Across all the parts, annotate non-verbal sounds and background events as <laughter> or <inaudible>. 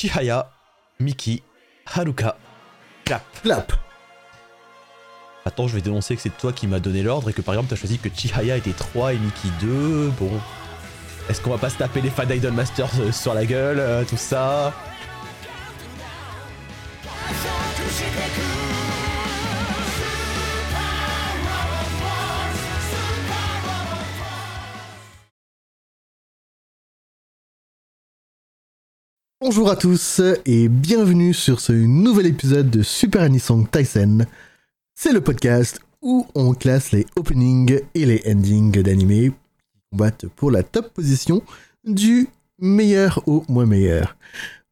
Chihaya, Miki, Haruka, Clap. Clap. Attends, je vais dénoncer que c'est toi qui m'as donné l'ordre et que par exemple t'as choisi que Chihaya était 3 et Miki 2. Bon. Est-ce qu'on va pas se taper les fans d'Idol Masters euh, sur la gueule, euh, tout ça? Bonjour à tous et bienvenue sur ce nouvel épisode de Super Anisong Tyson. C'est le podcast où on classe les openings et les endings d'animés qui combattent pour la top position du meilleur au moins meilleur.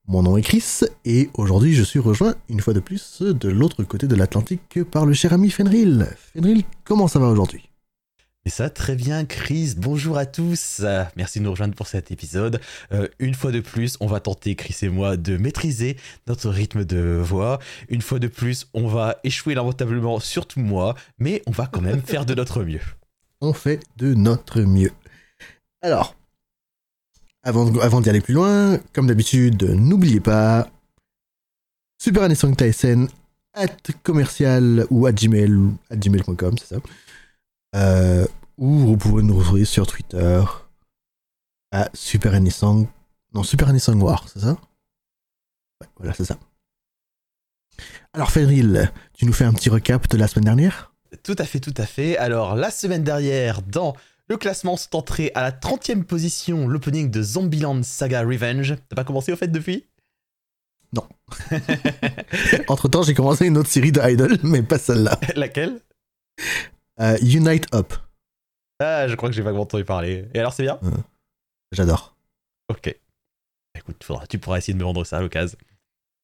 Mon nom est Chris et aujourd'hui je suis rejoint une fois de plus de l'autre côté de l'Atlantique par le cher ami Fenril. Fenril, comment ça va aujourd'hui? Et ça, très bien, Chris. Bonjour à tous. Merci de nous rejoindre pour cet épisode. Euh, une fois de plus, on va tenter, Chris et moi, de maîtriser notre rythme de voix. Une fois de plus, on va échouer lamentablement, surtout moi, mais on va quand même <laughs> faire de notre mieux. on fait de notre mieux. Alors, avant d'y aller plus loin, comme d'habitude, n'oubliez pas Super Anisong Tyson at commercial ou at gmail at gmail.com, c'est ça. Euh, ou vous pouvez nous retrouver sur Twitter à Super Anisong. Non, Super Anisong War, c'est ça? Ouais, voilà, c'est ça. Alors, Fenril, tu nous fais un petit recap de la semaine dernière? Tout à fait, tout à fait. Alors, la semaine dernière, dans le classement, sont entrés à la 30e position l'opening de Zombieland Saga Revenge. T'as pas commencé au fait depuis? <laughs> Entre temps, j'ai commencé une autre série de Idol, mais pas celle-là. Laquelle? Euh, Unite Up. Ah, je crois que j'ai vaguement entendu parler. Et alors, c'est bien J'adore. Ok. Écoute, faudra, tu pourras essayer de me vendre ça à l'occasion.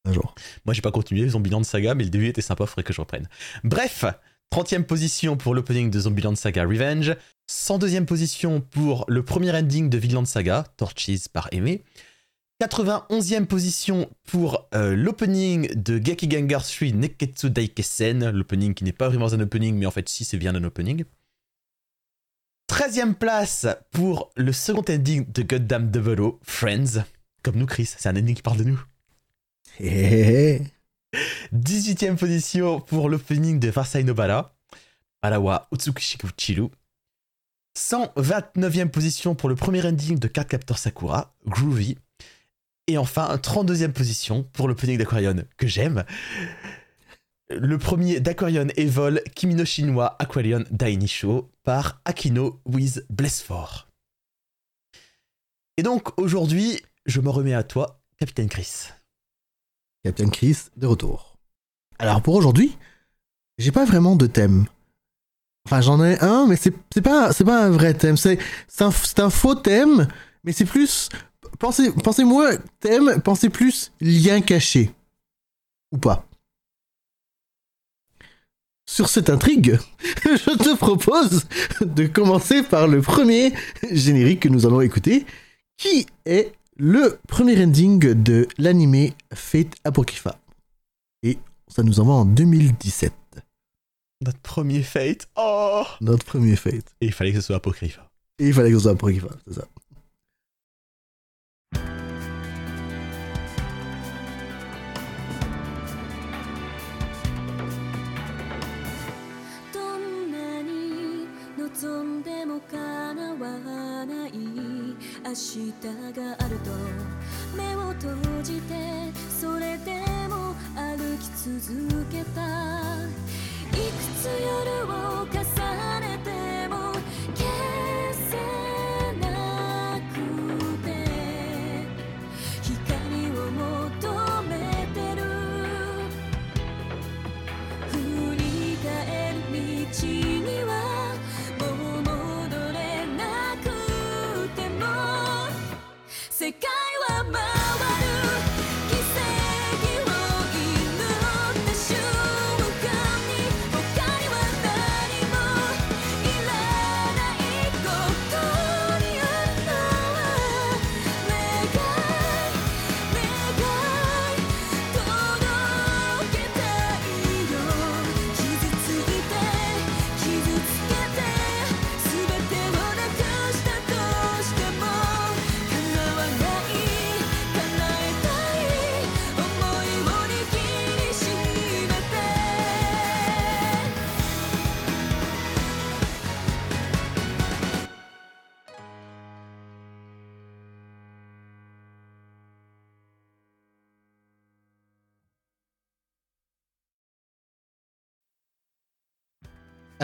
Un jour. Moi, j'ai pas continué Zombieland Saga, mais le début était sympa, faudrait que je reprenne. Bref, 30e position pour l'opening de Zombieland Saga Revenge, 102e position pour le premier ending de Vinland Saga, Torches par Aimé, 91e position pour euh, l'opening de Geki Gengar 3 Neketsu Daikesen, l'opening qui n'est pas vraiment un opening, mais en fait, si, c'est bien un opening. 13e place pour le second ending de Goddamn Devolo, Friends. Comme nous, Chris, c'est un ending qui parle de nous. Hé, hé, hé. 18ème position pour l'opening de Vasai Nobara, Arawa Utsukushiku Chiru. 129ème position pour le premier ending de Cardcaptor Sakura, Groovy. Et enfin, 32ème position pour l'opening d'Aquarion, que j'aime. Le premier d'Aquarion Evol, Kimino Chinois Aquarion Dainisho, par Akino with Blessfor. Et donc, aujourd'hui, je me remets à toi, Capitaine Chris. Captain Chris, de retour. Alors pour aujourd'hui, j'ai pas vraiment de thème. Enfin, j'en ai un, mais c'est pas, pas un vrai thème. C'est un, un faux thème, mais c'est plus. Pensez, pensez moins thème, pensez plus lien caché. Ou pas. Sur cette intrigue, <laughs> je te propose de commencer par le premier générique que nous allons écouter, qui est le premier ending de l'anime Fate Apocrypha. Et ça nous envoie en 2017. Notre premier fate. Oh Notre premier Fate. Et il fallait que ce soit apocryphe. Et il fallait que ce soit Apocrypha, c'est ça. 明日があると目を閉じてそれでも歩き続けた。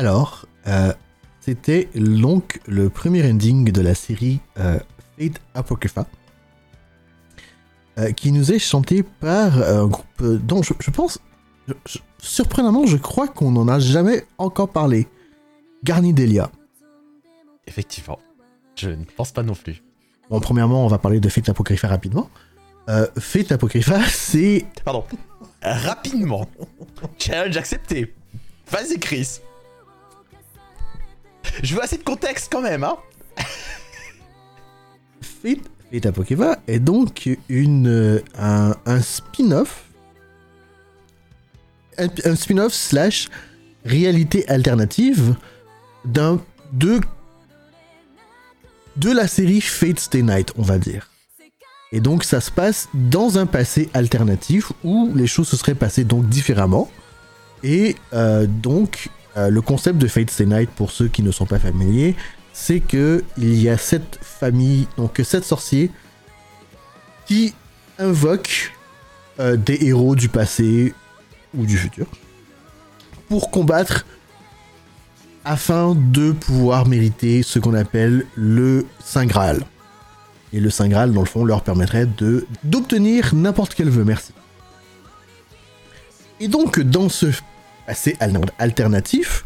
Alors, euh, c'était donc le premier ending de la série euh, Fate Apocrypha, euh, qui nous est chanté par un groupe dont je, je pense, je- je- surprenamment, je crois qu'on n'en a jamais encore parlé. Garnidelia. Effectivement. Je ne pense pas non plus. Bon, premièrement, on va parler de Fate Apocrypha rapidement. Fate Apocrypha, <laughs> c'est Pardon. Rapidement. Challenge accepté. Vas-y, Chris. <laughs> Je veux assez de contexte quand même, hein. <laughs> Fate, Apocrypha est donc euh, un, spin-off. Un, spin-off slash réalité alternative d'un de de la série Fate Stay Night, on va dire. Et donc ça se passe dans un passé alternatif où les choses se seraient passées donc différemment. Et euh, donc euh, le concept de Fate Stay Night, pour ceux qui ne sont pas familiers, c'est que il y a sept familles, donc sept sorciers, qui invoquent euh, des héros du passé ou du futur pour combattre afin de pouvoir mériter ce qu'on appelle le Saint Graal. Et le Saint Graal, dans le fond, leur permettrait d'obtenir n'importe quel vœu. Merci. Et donc, dans ce al- alternatif,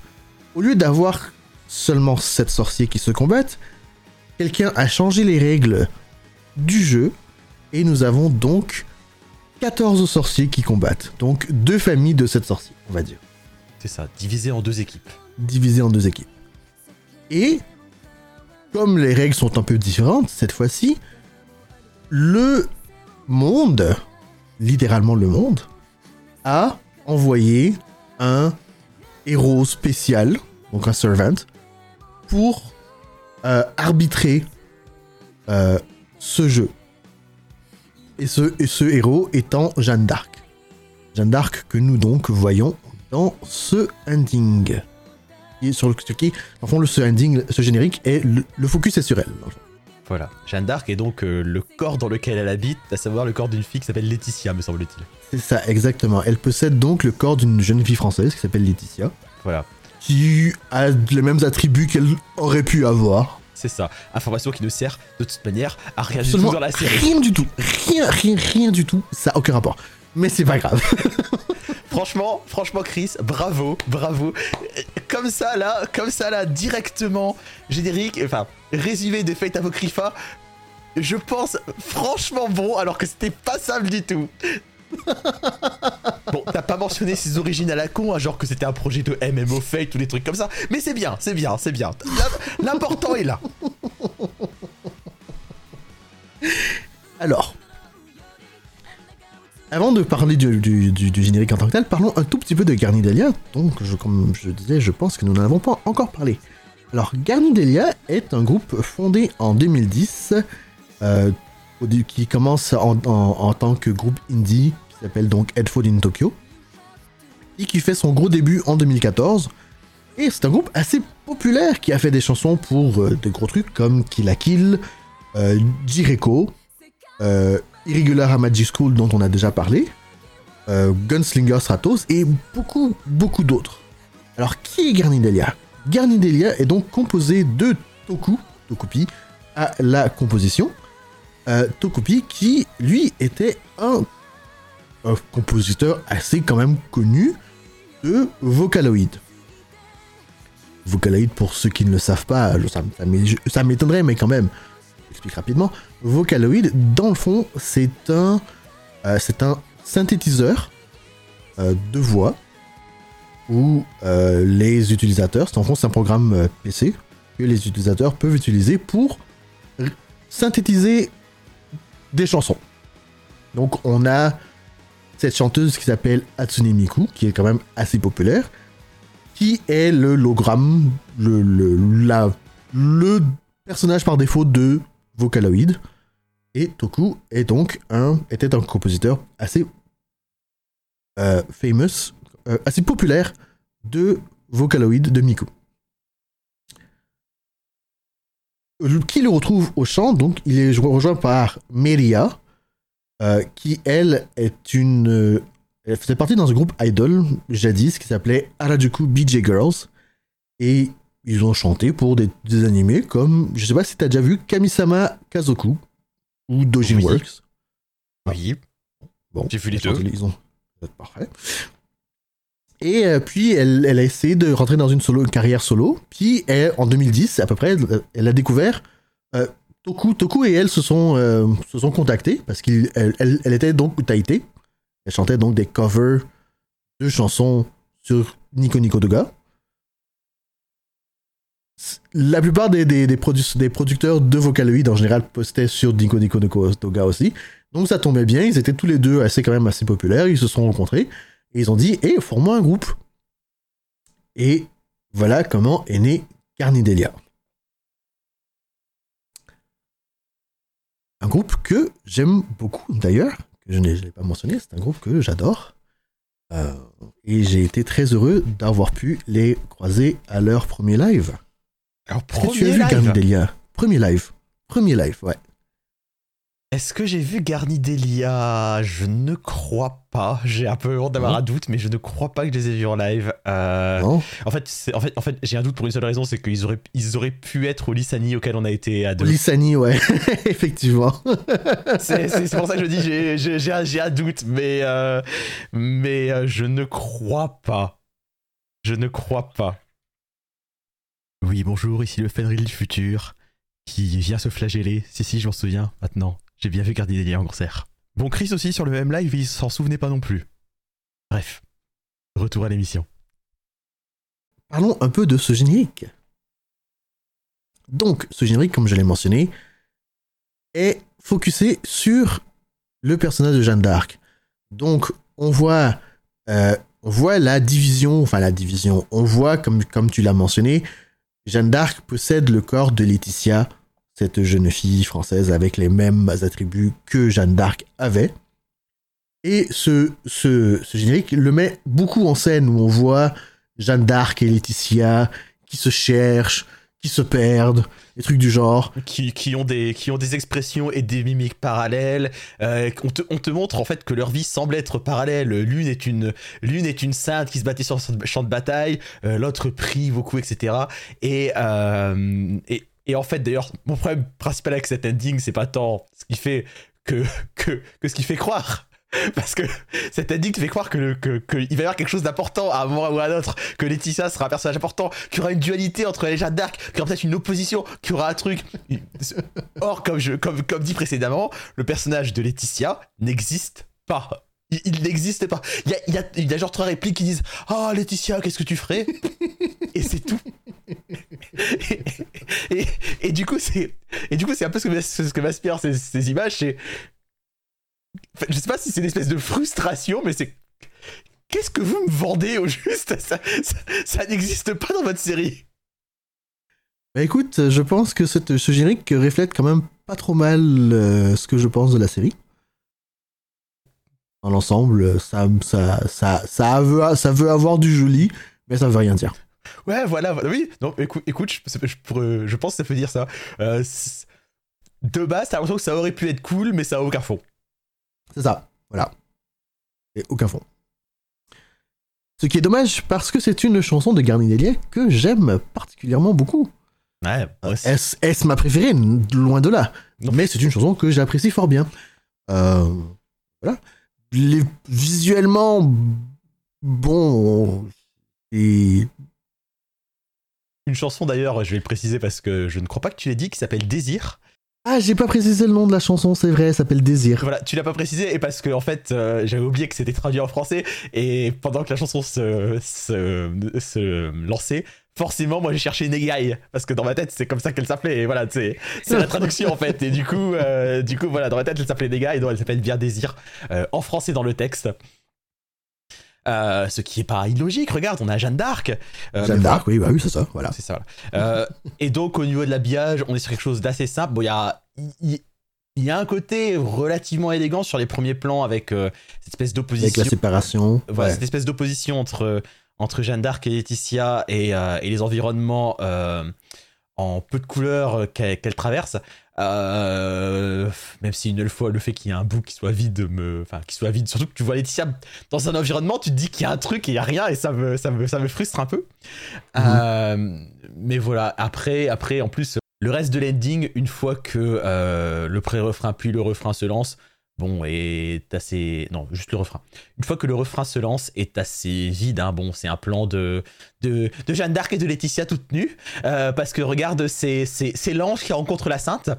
au lieu d'avoir seulement 7 sorciers qui se combattent, quelqu'un a changé les règles du jeu et nous avons donc 14 sorciers qui combattent. Donc deux familles de 7 sorciers, on va dire, C'est ça, divisé en deux équipes. divisées en deux équipes. Et comme les règles sont un peu différentes cette fois-ci, le monde, littéralement le monde, a envoyé un héros spécial, donc un servant, pour euh, arbitrer euh, ce jeu. Et ce, héros étant Jeanne d'Arc. Jeanne d'Arc que nous donc voyons dans ce ending. Et sur le, qui, en fond, ce ending, ce générique, est le, focus est sur elle. Voilà. Jeanne d'Arc est donc euh, le corps dans lequel elle habite, à savoir le corps d'une fille qui s'appelle Laetitia, me semble-t-il. C'est ça, exactement. Elle possède donc le corps d'une jeune fille française qui s'appelle Laetitia, Voilà. qui a les mêmes attributs qu'elle aurait pu avoir. C'est ça. Information qui ne sert de toute manière à rien du Absolument tout dans la série. rien du tout. Rien, rien, rien du tout. Ça a aucun rapport. Mais c'est pas grave. <laughs> Franchement, franchement, Chris, bravo, bravo. Comme ça, là, comme ça, là, directement, générique, enfin, résumé de Fate Apocrypha, je pense franchement bon, alors que c'était pas simple du tout. <laughs> bon, t'as pas mentionné ses origines à la con, hein, genre que c'était un projet de MMO Fate ou des trucs comme ça, mais c'est bien, c'est bien, c'est bien. L'im- L'important est là. Alors, avant de parler du, générique en tant que tel, parlons un tout petit peu de Garnidelia. Donc, comme je disais, je pense que nous n'en avons pas encore parlé. Alors, Garnidelia est un groupe fondé en 2010, euh, qui commence en, en- en tant que groupe indie, qui s'appelle donc Headphone in Tokyo, et qui fait son gros début en 2014. Et c'est un groupe assez populaire qui a fait des chansons pour euh, des gros trucs comme Kill la Kill, euh, Jireko, euh, Irregular à Magic School dont on a déjà parlé, euh, Gunslinger Stratos et beaucoup, beaucoup d'autres. Alors qui est Garnidelia Garnidelia est donc composé de Toku, Tokupi, à la composition. Tokupi qui, lui, était un, compositeur assez quand même connu de Vocaloid. Vocaloid, pour ceux qui ne le savent pas, ça, ça m'é- ça m'étonnerait, mais quand même, j'explique rapidement. Vocaloid, dans le fond, c'est un, euh, un synthétiseur euh, de voix où euh, les utilisateurs, c'est en fond, c'est un programme PC que les utilisateurs peuvent utiliser pour synthétiser des chansons. Donc, on a cette chanteuse qui s'appelle Hatsune Miku, qui est quand même assez populaire, qui est le hologramme, le, le, la- le personnage par défaut de Vocaloid. Et Toku est donc un, était un compositeur assez euh, famous, euh, assez populaire de Vocaloid de Miku. Euh, Qui le retrouve au chant, donc il est rejoint par Meria, euh, qui elle est une. euh, elle faisait partie dans un groupe idol jadis qui s'appelait Harajuku BJ Girls. Et ils ont chanté pour des, des animés comme, je sais pas si t'as déjà vu Kamisama Kazoku ou Dojin Oui. Works. Oui. Bon, J'ai vu les deux. Ils ont... Parfait. Et euh, puis elle, elle a essayé de rentrer dans une solo, une carrière solo. Puis elle, en 2010 à peu près, elle, elle a découvert euh, Toku. Et elle se sont, euh, contactés parce qu'elle elle, elle était donc Utaite. Elle chantait donc des covers de chansons sur Nico Nico Doga. La plupart des, des, des, produ- des producteurs de Vocaloid en général postaient sur Nico Nico Doga aussi. Donc ça tombait bien, ils étaient tous les deux assez quand même assez populaires, ils se sont rencontrés et ils ont dit "Eh, forme-moi un groupe." Et voilà comment est né Carnidelia. Un groupe que j'aime beaucoup d'ailleurs, que je n'ai pas mentionné, c'est un groupe que j'adore. Euh, et j'ai été très heureux d'avoir pu les croiser à leur premier live. Alors, tu as premier vu live? Premier live. Premier live, ouais. Est-ce que j'ai vu Garnidelia Je ne crois pas. J'ai un peu honte d'avoir un doute, mais je ne crois pas que je les ai vus en live. Euh, Non en fait, c'est- en fait, en fait j'ai un doute pour une seule raison, c'est qu'ils auraient, ils auraient pu être au Lissani auquel on a été à deux. Lissani, ouais, <laughs> effectivement. C'est pour ça que je dis j'ai un, j'ai un doute, mais, euh, mais euh, je ne crois pas. Je ne crois pas. Oui, bonjour, ici le Fenrir du futur qui vient se flageller. Si, si, je m'en souviens maintenant. J'ai bien vu Gardidelia en concert. Bon, Chris aussi sur le même live, il s'en souvenait pas non plus. Bref, retour à l'émission. Parlons un peu de ce générique. Donc, ce générique, comme je l'ai mentionné, est focusé sur le personnage de Jeanne d'Arc. Donc, on voit, euh, la division, enfin la division, on voit, comme, comme tu l'as mentionné, Jeanne d'Arc possède le corps de Laetitia, cette jeune fille française avec les mêmes attributs que Jeanne d'Arc avait. Et ce, ce, générique le met beaucoup en scène où on voit Jeanne d'Arc et Laetitia qui se cherchent, qui se perdent, des trucs du genre. Qui, qui ont des, qui ont des expressions et des mimiques parallèles. Euh, on, te, on te montre en fait que leur vie semble être parallèle. L'une est une, l'une est une sainte qui se battait sur son champ de bataille, euh, l'autre prie beaucoup, etc. Et, euh, et, et en fait, d'ailleurs, mon problème principal avec cet ending, c'est pas tant ce qui fait que, que, que ce qui fait croire. <laughs> Parce que cet ending te fait croire que, le- que, que il va y avoir quelque chose d'important à un moment ou à un autre, que Laetitia sera un personnage important, qu'il y aura une dualité entre les Jeanne d'Arc, qu'il y aura peut-être une opposition, qu'il y aura un truc. <laughs> Or, comme, je, comme, comme dit précédemment, le personnage de Laetitia n'existe pas. Il, il n'existe pas. Il y a, il y, a, il y a genre trois répliques qui disent Ah, Laetitia, qu'est-ce que tu ferais? Et c'est tout. <laughs> <laughs> et, du coup, c'est et du coup, c'est un peu ce que, ce que m'inspirent ces, images. C'est, Enfin, je sais pas si c'est une espèce de frustration, mais c'est qu'est-ce que vous me vendez au juste? <laughs> Ça n'existe pas dans votre série. Bah écoute, je pense que cette- ce générique reflète quand même pas trop mal euh, ce que je pense de la série. Dans l'ensemble, ça, ça, ça, ça, veut, ça veut avoir du joli, mais ça veut rien dire. Ouais, voilà, voilà. oui. Non, écoute, écoute je, je, pourrais- je pense que ça peut dire ça. Euh, de base, t'as l'impression que ça aurait pu être cool, mais ça a aucun fond. C'est ça, voilà. Et aucun fond. Ce qui est dommage parce que c'est une chanson de Garnidelia que j'aime particulièrement beaucoup. Ouais. Est-ce est-ce ma préférée? Loin de là. Non. Mais c'est une chanson que j'apprécie fort bien. Euh, voilà. Les, visuellement, bon. Et Une chanson d'ailleurs, je vais le préciser parce que je ne crois pas que tu l'aies dit, qui s'appelle Désir. Ah, j'ai pas précisé le nom de la chanson, c'est vrai, elle s'appelle Désir. Voilà, tu l'as pas précisé et parce que en fait, euh, j'avais oublié que c'était traduit en français et pendant que la chanson se, se, se lançait, forcément, moi j'ai cherché Negai parce que dans ma tête c'est comme ça qu'elle s'appelait et voilà, c'est c'est la traduction en fait et du coup, euh, du coup voilà, dans ma tête elle s'appelait Negai donc elle s'appelle bien Désir euh, en français dans le texte. Euh, ce qui est pas illogique, regarde, on a Jeanne d'Arc. Euh, Jeanne d'Arc, oui, bah oui, c'est ça, voilà. c'est ça. voilà. Euh, et donc au niveau de l'habillage, on est sur quelque chose d'assez simple. Bon, il y a, il y a un côté relativement élégant sur les premiers plans avec euh, cette espèce Avec d'opposition. la séparation. Voilà, ouais. cette espèce d'opposition entre entre Jeanne d'Arc et Laetitia et, euh, et les environnements euh, en peu de couleurs qu'elle qu'elle traverse. Euh, même si une fois le fait qu'il y ait un bout qui soit vide me enfin qui soit vide surtout que tu vois Laetitia dans un environnement tu te dis qu'il y a un truc et il y a rien et ça me ça me ça me frustre un peu Mhm. Euh, mais voilà après après en plus le reste de l'ending une fois que euh, le pré-refrain puis le refrain se lance bon est assez non juste le refrain une fois que le refrain se lance est assez vide hein. bon c'est un plan de de, de Jeanne d'Arc et de Laetitia toutes nues euh, parce que regarde c'est c'est c'est l'ange qui rencontre la sainte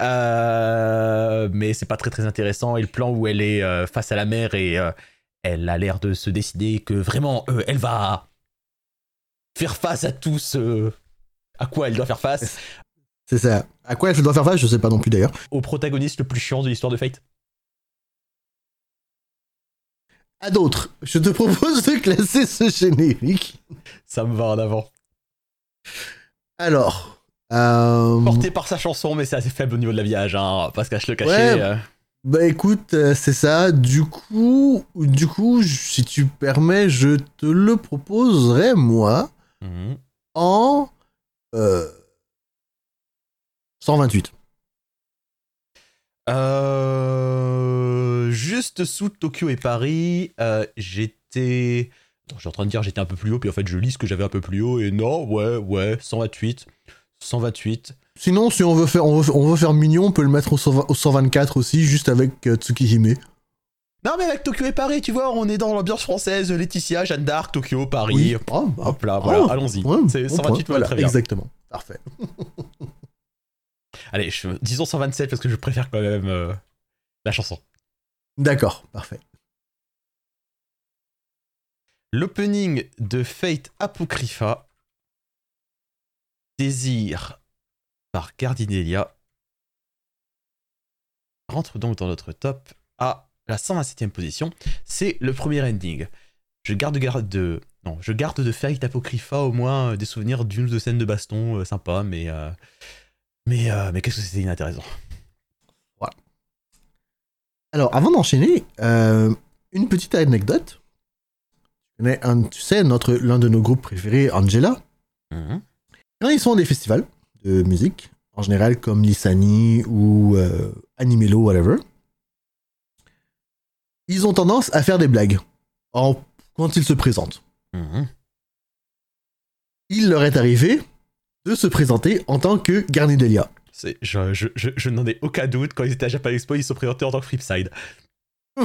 euh, mais c'est pas très très intéressant et le plan où elle est euh, face à la mer et elle a l'air de se décider que vraiment elle va faire face à tout ce à quoi elle doit faire face C'est ça. À quoi elle doit faire face, je sais pas non plus d'ailleurs. au protagoniste le plus chiant de l'histoire de Fate À d'autres, je te propose de classer ce générique. ça me va en avant Alors, euh, porté par sa chanson mais c'est assez faible au niveau de l'habillage hein parce qu'à se le cacher Ouais. euh, bah écoute, euh, c'est ça. Du coup, du coup, si tu permets, je te le proposerai moi mhm. en euh, 128. Euh, juste sous Tokyo et Paris, euh, j'étais. Je suis en train de dire j'étais un peu plus haut, puis en fait je lis ce que j'avais un peu plus haut, et non, ouais, ouais, 128. 128. Sinon, si on veut faire, on veut, on veut faire mignon, on peut le mettre au, 120 au 124 aussi, juste avec euh, Tsukihime. Non, mais avec Tokyo et Paris, tu vois, on est dans l'ambiance française, Laetitia, Jeanne d'Arc, Tokyo, Paris. Oui. Oh, bah, Hop là, oh, voilà, allons-y. ouais, C'est bon 128 point. me va Voilà, très bien. Exactement. Parfait. <laughs> Allez, je- disons 127 parce que je préfère quand même euh, la chanson. D'accord, parfait. L'opening de Fate Apocrypha, Désir par Gardinelia, rentre donc dans notre top à la 127e position. C'est le premier ending. Je garde, garde de, non, je garde de Fate Apocrypha au moins euh, des souvenirs d'une ou deux scènes de baston euh, sympa, mais, euh, mais, euh, mais qu'est-ce que c'était inintéressant. Alors, avant d'enchaîner, euh, une petite anecdote. Tu connais un- tu sais, notre, l'un de nos groupes préférés, Angela, Mhm. quand ils sont à des festivals de musique, en général comme Lissani ou euh, Animelo, whatever, ils ont tendance à faire des blagues en- quand ils se présentent. Mhm. Il leur est arrivé de se présenter en tant que Garnidelia. C'est- Je, je, je, je n'en ai aucun doute. Quand ils étaient à Japan Expo, ils se sont présentés en tant que Flipside. <laughs>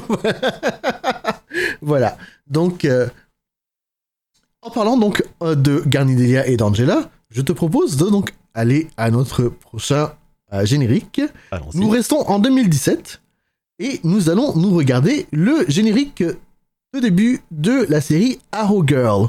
voilà. Donc, euh, en parlant donc euh, de Garnidelia et d'Angela, je te propose de donc aller à notre prochain euh, générique. Allons-y. Nous restons en 2017 et nous allons nous regarder le générique de début de la série Arrow Girl.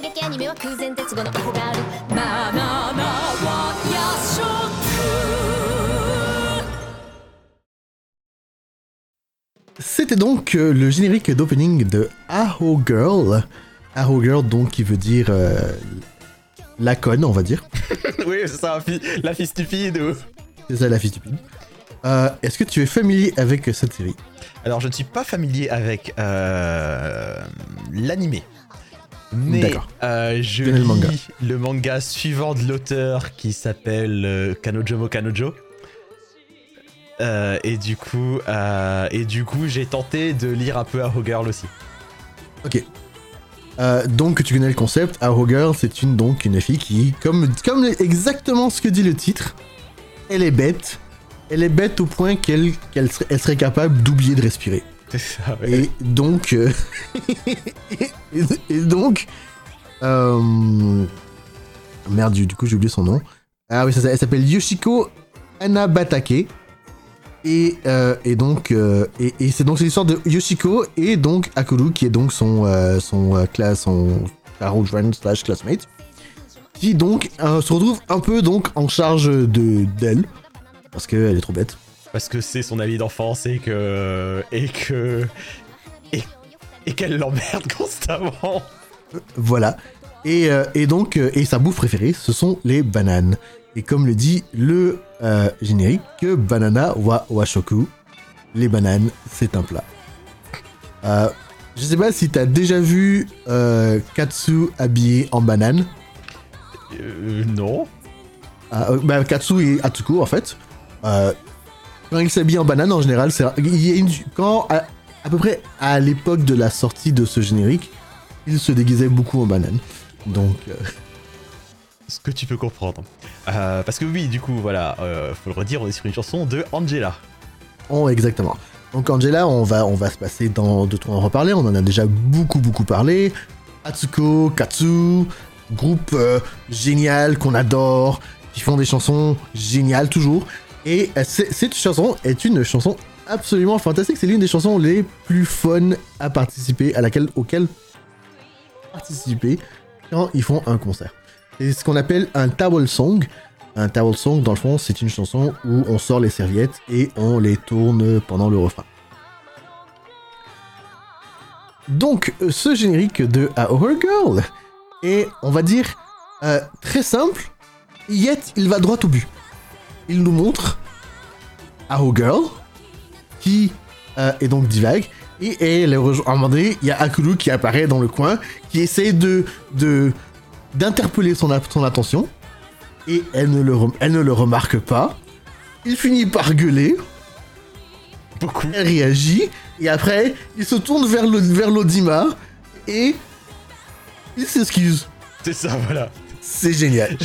撃アニメは空前絶後のアホガールバナナは夜食 C'était donc euh, le générique d'opening de Arrow Girl. Arrow Girl, donc, qui veut dire euh, la conne, on va dire. <laughs> oui, c'est ça, la fille, la fille stupide. ou- C'est ça la fille stupide. Euh, Est-ce que tu es familier avec cette série Alors, je ne suis pas familier avec euh, l'animé. Mais D'accord. euh, je lis le manga. le manga suivant de l'auteur qui s'appelle euh, Kanojomo Kanojo. Euh, et du coup, euh, et du coup, j'ai tenté de lire un peu Arrow Girl aussi. Ok. Donc tu connais le concept, Arrow Girl, c'est une donc une fille qui, comme, comme exactement ce que dit le titre, elle est bête. Elle est bête au point qu'elle qu'elle serait, elle serait capable d'oublier de respirer. Et donc, euh, <laughs> et, donc, euh, merde, du, coup j'ai oublié son nom. Ah oui, ça, elle s'appelle Yoshiko Anabatake. Et, euh, et donc, et, et c'est donc l'histoire de Yoshiko et donc Akuru qui est donc son son classe, son friend slash classmate, qui donc se retrouve un peu donc en charge de d'elle parce qu'elle est trop bête. Parce que c'est son ami d'enfance et que. Et que. Et, et qu'elle l'emmerde <laughs> constamment. Voilà. Et, euh, et donc, euh, et sa bouffe préférée, ce sont les bananes. Et comme le dit le euh, générique, banana wa washoku, les bananes, c'est un plat. Euh, je sais pas si t'as déjà vu euh, Katsu habillé en banane. Euh, non. Ah, bah, Katsu et Atsuko, en fait. Quand ils s'habillent en banane, en général, c'est il y a une- quand à, à peu près à l'époque de la sortie de ce générique, ils se déguisaient beaucoup en banane. Donc, euh, Ce que tu peux comprendre. Euh, parce que oui, du coup, voilà, euh, faut le redire, on est sur une chanson de Angela. Oh, exactement. Donc Angela, on va, on va se passer dans deux trois en reparler. On en a déjà beaucoup beaucoup parlé. Atsuko, Katsu, groupe euh, génial qu'on adore, qui font des chansons géniales toujours. Et euh, cette chanson est une chanson absolument fantastique. C'est l'une des chansons les plus fun à participer, à laquelle, auquel participer quand ils font un concert. C'est ce qu'on appelle un towel song. Un towel song, dans le fond, c'est une chanson où on sort les serviettes et on les tourne pendant le refrain. Donc, euh, ce générique de A Horror Girl est, on va dire, euh, très simple, yet il va droit au but. Il nous montre A Horror Girl, qui euh, est donc divague, et, et elle est rejo- à un moment donné, il y a Akulu qui apparaît dans le coin, qui essaie de de- d'interpeller son, a- son attention, et elle ne, le rem- elle ne le remarque pas. Il finit par gueuler, Beaucoup. elle réagit, et après, il se tourne vers le- vers l'Odima, et il s'excuse. C'est ça, voilà. C'est génial.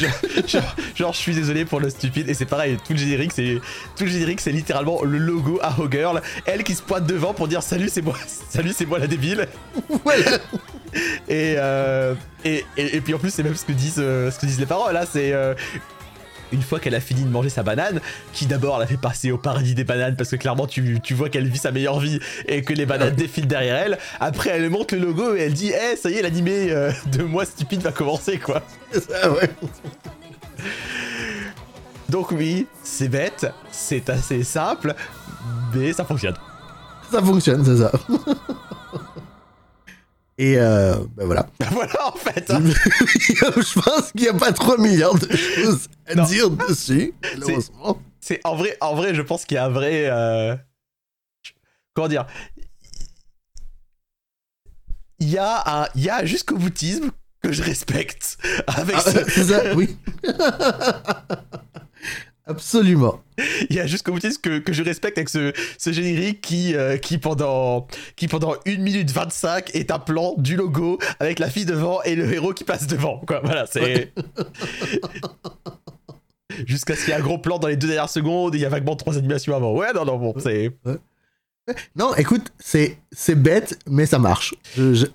Genre, je suis désolé pour le stupide, et c'est pareil, tout le générique, c'est tout le générique, c'est littéralement le logo à Girl, elle qui se pointe devant pour dire salut, c'est moi, salut, c'est moi la débile. Voilà. Et, euh, et, et, et puis en plus, c'est même ce que disent, euh, ce que disent les paroles là. C'est euh, une fois qu'elle a fini de manger sa banane, qui d'abord la fait passer au paradis des bananes parce que clairement tu, tu vois qu'elle vit sa meilleure vie et que les bananes <laughs> défilent derrière elle. Après, elle montre le logo et elle dit Eh, ça y est, l'animé euh, de moi stupide va commencer quoi. C'est ça, ouais. Donc, oui, c'est bête, c'est assez simple, mais ça fonctionne. Ça fonctionne, c'est ça. <laughs> Et euh, ben voilà. <laughs> voilà en fait. hein. <laughs> Je pense qu'il n'y a pas 3 milliards de choses à Non. dire dessus, malheureusement. C'est en vrai, en vrai, je pense qu'il y a un vrai. euh, Comment dire? Il y a un, il y a un jusqu'au boutisme que je respecte avec Ah, ce- c'est ça, oui. <laughs> Absolument. <laughs> il y a jusqu'au boutisme que, que je respecte avec ce, ce générique qui, euh, qui pendant qui pendant 1 minute 25 est un plan du logo avec la fille devant et le héros qui passe devant quoi. Voilà, c'est <laughs> Jusqu'à ce qu'il y ait un gros plan dans les deux dernières secondes et il y a vaguement trois animations avant. Ouais, non, non, bon, c'est. Non, écoute, c'est c'est bête, mais ça marche.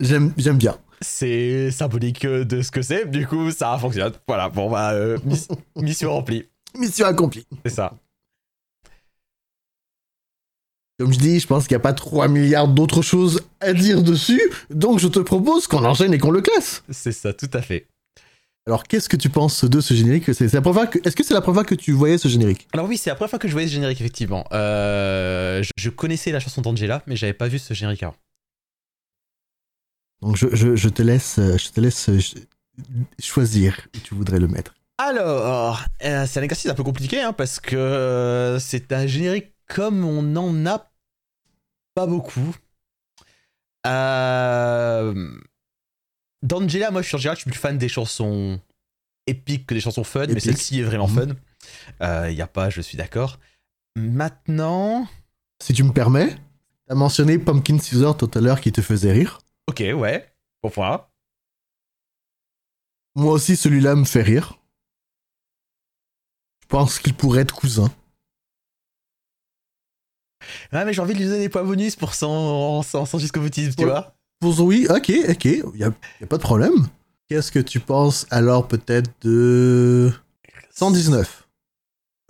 J'aime j'aime bien. c'est symbolique de ce que c'est, du coup ça fonctionne. Voilà, bon bah, euh, miss- mission remplie, Mission accomplie. c'est ça. Comme je dis, je pense qu'il n'y a pas 3 milliards d'autres choses à dire dessus, donc je te propose qu'on enchaîne et qu'on le classe. C'est ça, tout à fait. Alors, qu'est-ce que tu penses de ce générique? C'est la première que... Est-ce que c'est la première fois que tu voyais ce générique? Alors oui, c'est la première fois que je voyais ce générique, effectivement. Euh, je, je connaissais la chanson d'Angela, mais j'avais pas vu ce générique avant. Donc, je, je- je te laisse, je te laisse ch- choisir où tu voudrais le mettre. Alors, euh, c'est un exercice un peu compliqué, hein, parce que euh, c'est un générique comme on n'en a pas beaucoup. Euh... D'Angela, moi, je suis en général, je suis plus fan des chansons épiques que des chansons fun, mais celle-ci est vraiment Mhm. fun. Il y a pas, je suis d'accord. Maintenant... Si tu me permets, t'as mentionné Pumpkin Caesar tout à l'heure qui te faisait rire. Ok, ouais, point. Moi aussi, celui-là me fait rire. Je pense qu'il pourrait être cousin. Ah, mais j'ai envie de lui donner des points bonus pour son, son, son jusqu'au boutisme, tu Ouais. vois. Pour oui, ok, ok, y a, y a pas de problème. Qu'est-ce que tu penses alors peut-être de 119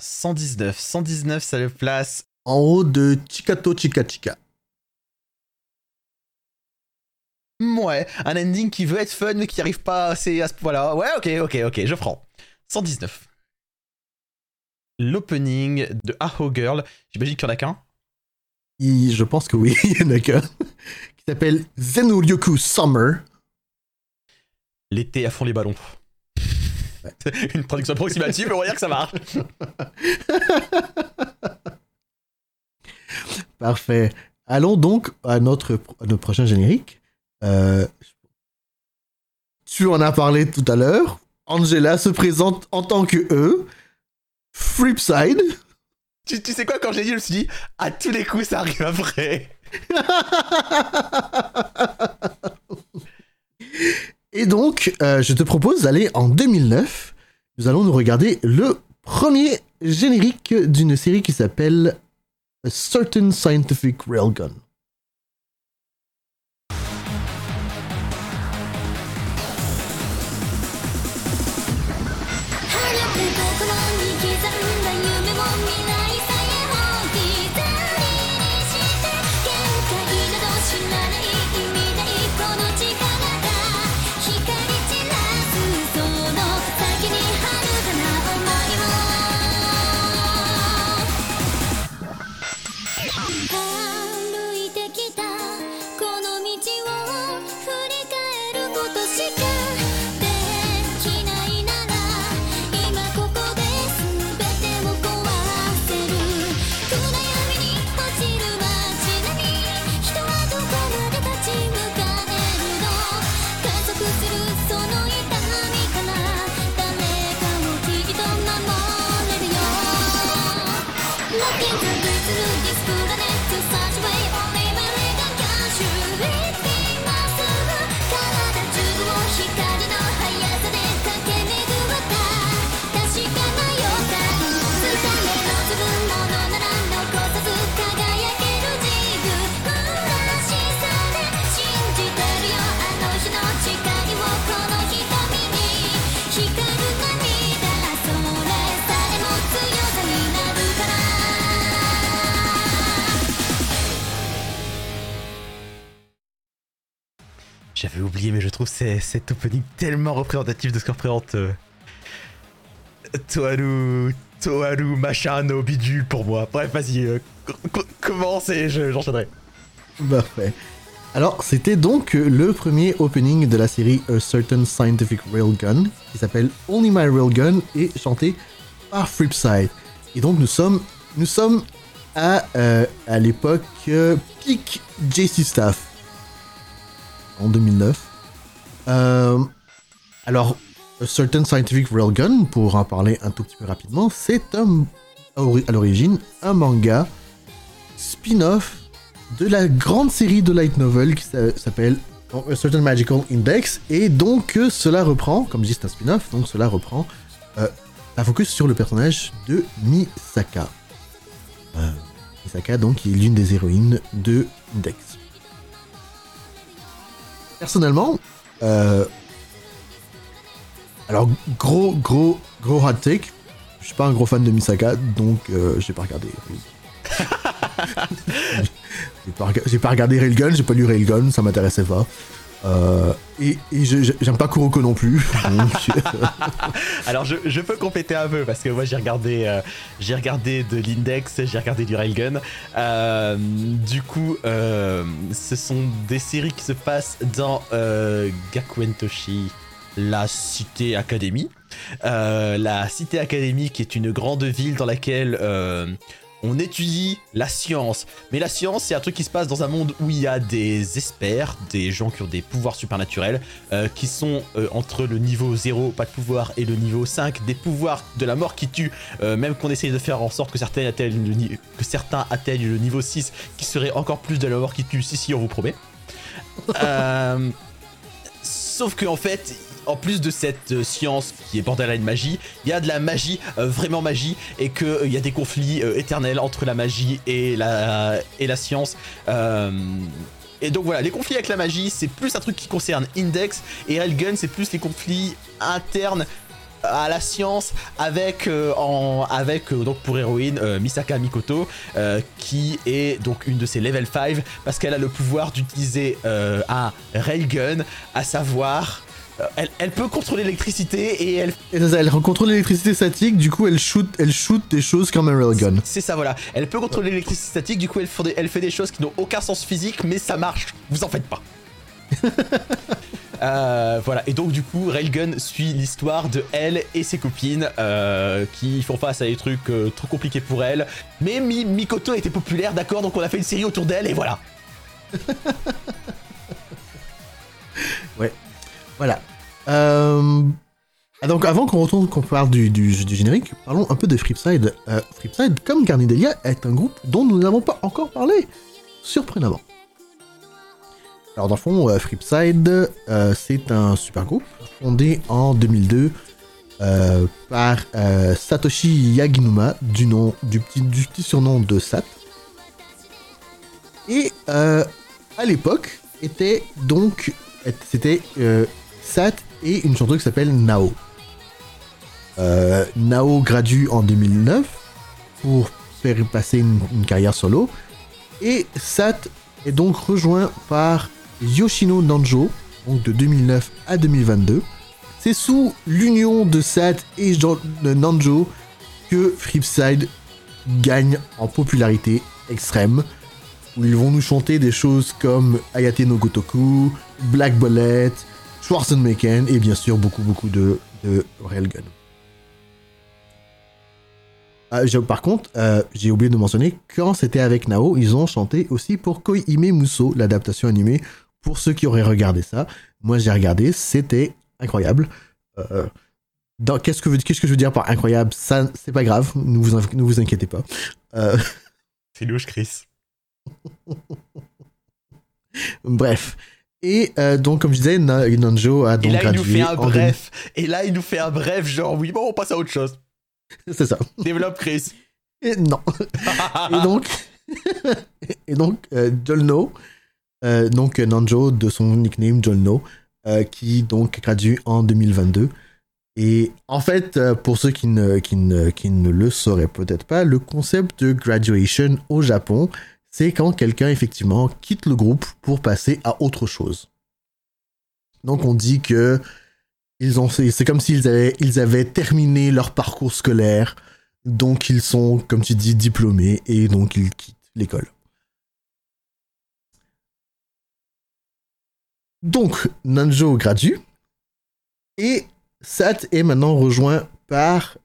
119. 119, ça le place. En haut de Chikato Chika Chika. Ouais, un ending qui veut être fun mais qui arrive pas assez à ce point-là. Ouais, ok, ok, ok, je prends. 119. L'opening de Aho Girl. J'imagine qu'il y en a qu'un. Je pense que oui, <laughs> il y en a qu'un. Qui s'appelle Zenuryoku Summer. L'été à fond les ballons. <laughs> Une traduction approximative, mais on va dire que ça marche. <laughs> Parfait. Allons donc à notre, à notre prochain générique. Euh, tu en as parlé tout à l'heure. Angela se présente en tant que E. Flipside. Tu, tu sais quoi, quand j'ai dit, je me suis dit, à tous les coups, ça arrive après. <laughs> Et donc, euh, je te propose d'aller en 2009. Nous allons nous regarder le premier générique d'une série qui s'appelle A Certain Scientific Railgun. J'avais oublié, mais je trouve cet opening tellement représentatif de ce que représente euh, Toharu, Toharu, machin, pour moi. Bref, vas-y, euh, co- co- commence et je- j'enchaînerai. Parfait. Alors, c'était donc le premier opening de la série A Certain Scientific Railgun, qui s'appelle Only My Railgun, et chanté par Flipside. Et donc, nous sommes, nous sommes à, euh, à l'époque euh, peak JC Staff, en 2009. Euh, alors, A Certain Scientific Railgun, pour en parler un tout petit peu rapidement, c'est à l'origine un manga spin-off de la grande série de light novel qui s'a- s'appelle A Certain Magical Index. Et donc, euh, cela reprend, comme je dis, c'est un spin-off, donc cela reprend euh, la focus sur le personnage de Misaka. Euh, Misaka, donc, est l'une des héroïnes de Index. Personnellement, euh, alors, gros, gros, gros hot take. Je suis pas un gros fan de Misaka, donc euh, j'ai pas regardé. <laughs> J'ai pas, pas regardé Railgun, j'ai pas lu Railgun, ça m'intéressait pas. Euh, et j'aime pas Kuroko non plus. <laughs> <laughs> Alors je, je peux compléter un peu parce que moi j'ai regardé euh, j'ai regardé de l'index, j'ai regardé du railgun. Euh, du coup, euh, ce sont des séries qui se passent dans Gakuentoshi, la cité académie. La cité académique est une grande ville dans laquelle on étudie la science. Mais la science, c'est un truc qui se passe dans un monde où il y a des experts, des gens qui ont des pouvoirs surnaturels, euh, qui sont euh, entre le niveau 0, pas de pouvoir, et le niveau 5, des pouvoirs de la mort qui tuent, euh, même qu'on essaye de faire en sorte que certains, atteignent le, que certains atteignent le niveau 6, qui serait encore plus de la mort qui tue, si si, on vous promet. <laughs> Sauf que en fait, en plus de cette euh, science qui est borderline magie, il y a de la magie, euh, vraiment magie, et qu'il y a des conflits euh, éternels entre la magie et la, science. Euh, et donc voilà, les conflits avec la magie, c'est plus un truc qui concerne Index, et Railgun, c'est plus les conflits internes à la science avec euh, euh, donc pour héroïne euh, Misaka Mikoto euh, qui est donc une de ses level 5 parce qu'elle a le pouvoir d'utiliser euh, un railgun à savoir euh, elle, elle peut contrôler l'électricité et elle Et c'est ça, elle contrôle l'électricité statique, du coup elle shoot, elle shoot des choses comme un railgun. c'est ça voilà elle peut contrôler l'électricité statique du coup elle fait, des, elle fait des choses qui n'ont aucun sens physique mais ça marche vous en faites pas <laughs> Euh, voilà, et donc du coup, Railgun suit l'histoire de elle et ses copines euh, qui font face à des trucs euh, trop compliqués pour elle. Mais Mi- Mikoto était populaire, d'accord, donc on a fait une série autour d'elle et voilà. <laughs> Voilà. Euh, donc avant qu'on retourne, qu'on parle du, du, générique, parlons un peu de Flipside. Euh, comme Garnidelia, est un groupe dont nous n'avons pas encore parlé, surprenamment. Alors dans le fond, euh, euh, c'est un super groupe fondé en 2002 euh, par Satoshi Yaginuma, du, nom, du, petit, du petit surnom de Sat. Et à l'époque, était donc c'était Sat et une chanteuse qui s'appelle Nao. Euh, Nao gradue en 2009 pour faire passer une, carrière solo. Et Sat est donc rejoint par Yoshino Nanjo, donc de 2009 à 2022. C'est sous l'union de Sat et Nanjo que Flipside gagne en popularité extrême où ils vont nous chanter des choses comme Ayate no Gotoku, Black Bullet, Schwarzenegger et bien sûr beaucoup beaucoup de, de Railgun. J'ai- par contre, euh, j'ai oublié de mentionner, quand c'était avec Nao, ils ont chanté aussi pour Koihime Muso, l'adaptation animée. Pour ceux qui auraient regardé ça, moi j'ai regardé, c'était incroyable. Euh, qu'est-ce, que, veut- qu'est-ce que je veux dire par incroyable? Ça, c'est pas grave, ne vous, ne vous inquiétez pas. Euh, C'est louche, Chris. <laughs> Bref. Et euh, donc, comme je disais, Na- Nanjo a Et donc là, il nous fait un bref. Et là, il nous fait un bref, genre, oui, bon, on passe à autre chose. 2000. <laughs> C'est ça. Développe, Chris. Et non. <laughs> et donc, <laughs> et donc euh, Jolno, euh, donc Nanjo de son nickname Jolno, euh, qui donc gradue en 2022. Et en fait, pour ceux qui ne, qui, ne, qui ne le sauraient peut-être pas, le concept de graduation au Japon, c'est quand quelqu'un effectivement quitte le groupe pour passer à autre chose. Donc on dit que c'est comme s'ils avaient, ils avaient terminé leur parcours scolaire, donc ils sont, comme tu dis, diplômés et donc ils quittent l'école. Donc Nanjo gradue et Sat est maintenant rejoint par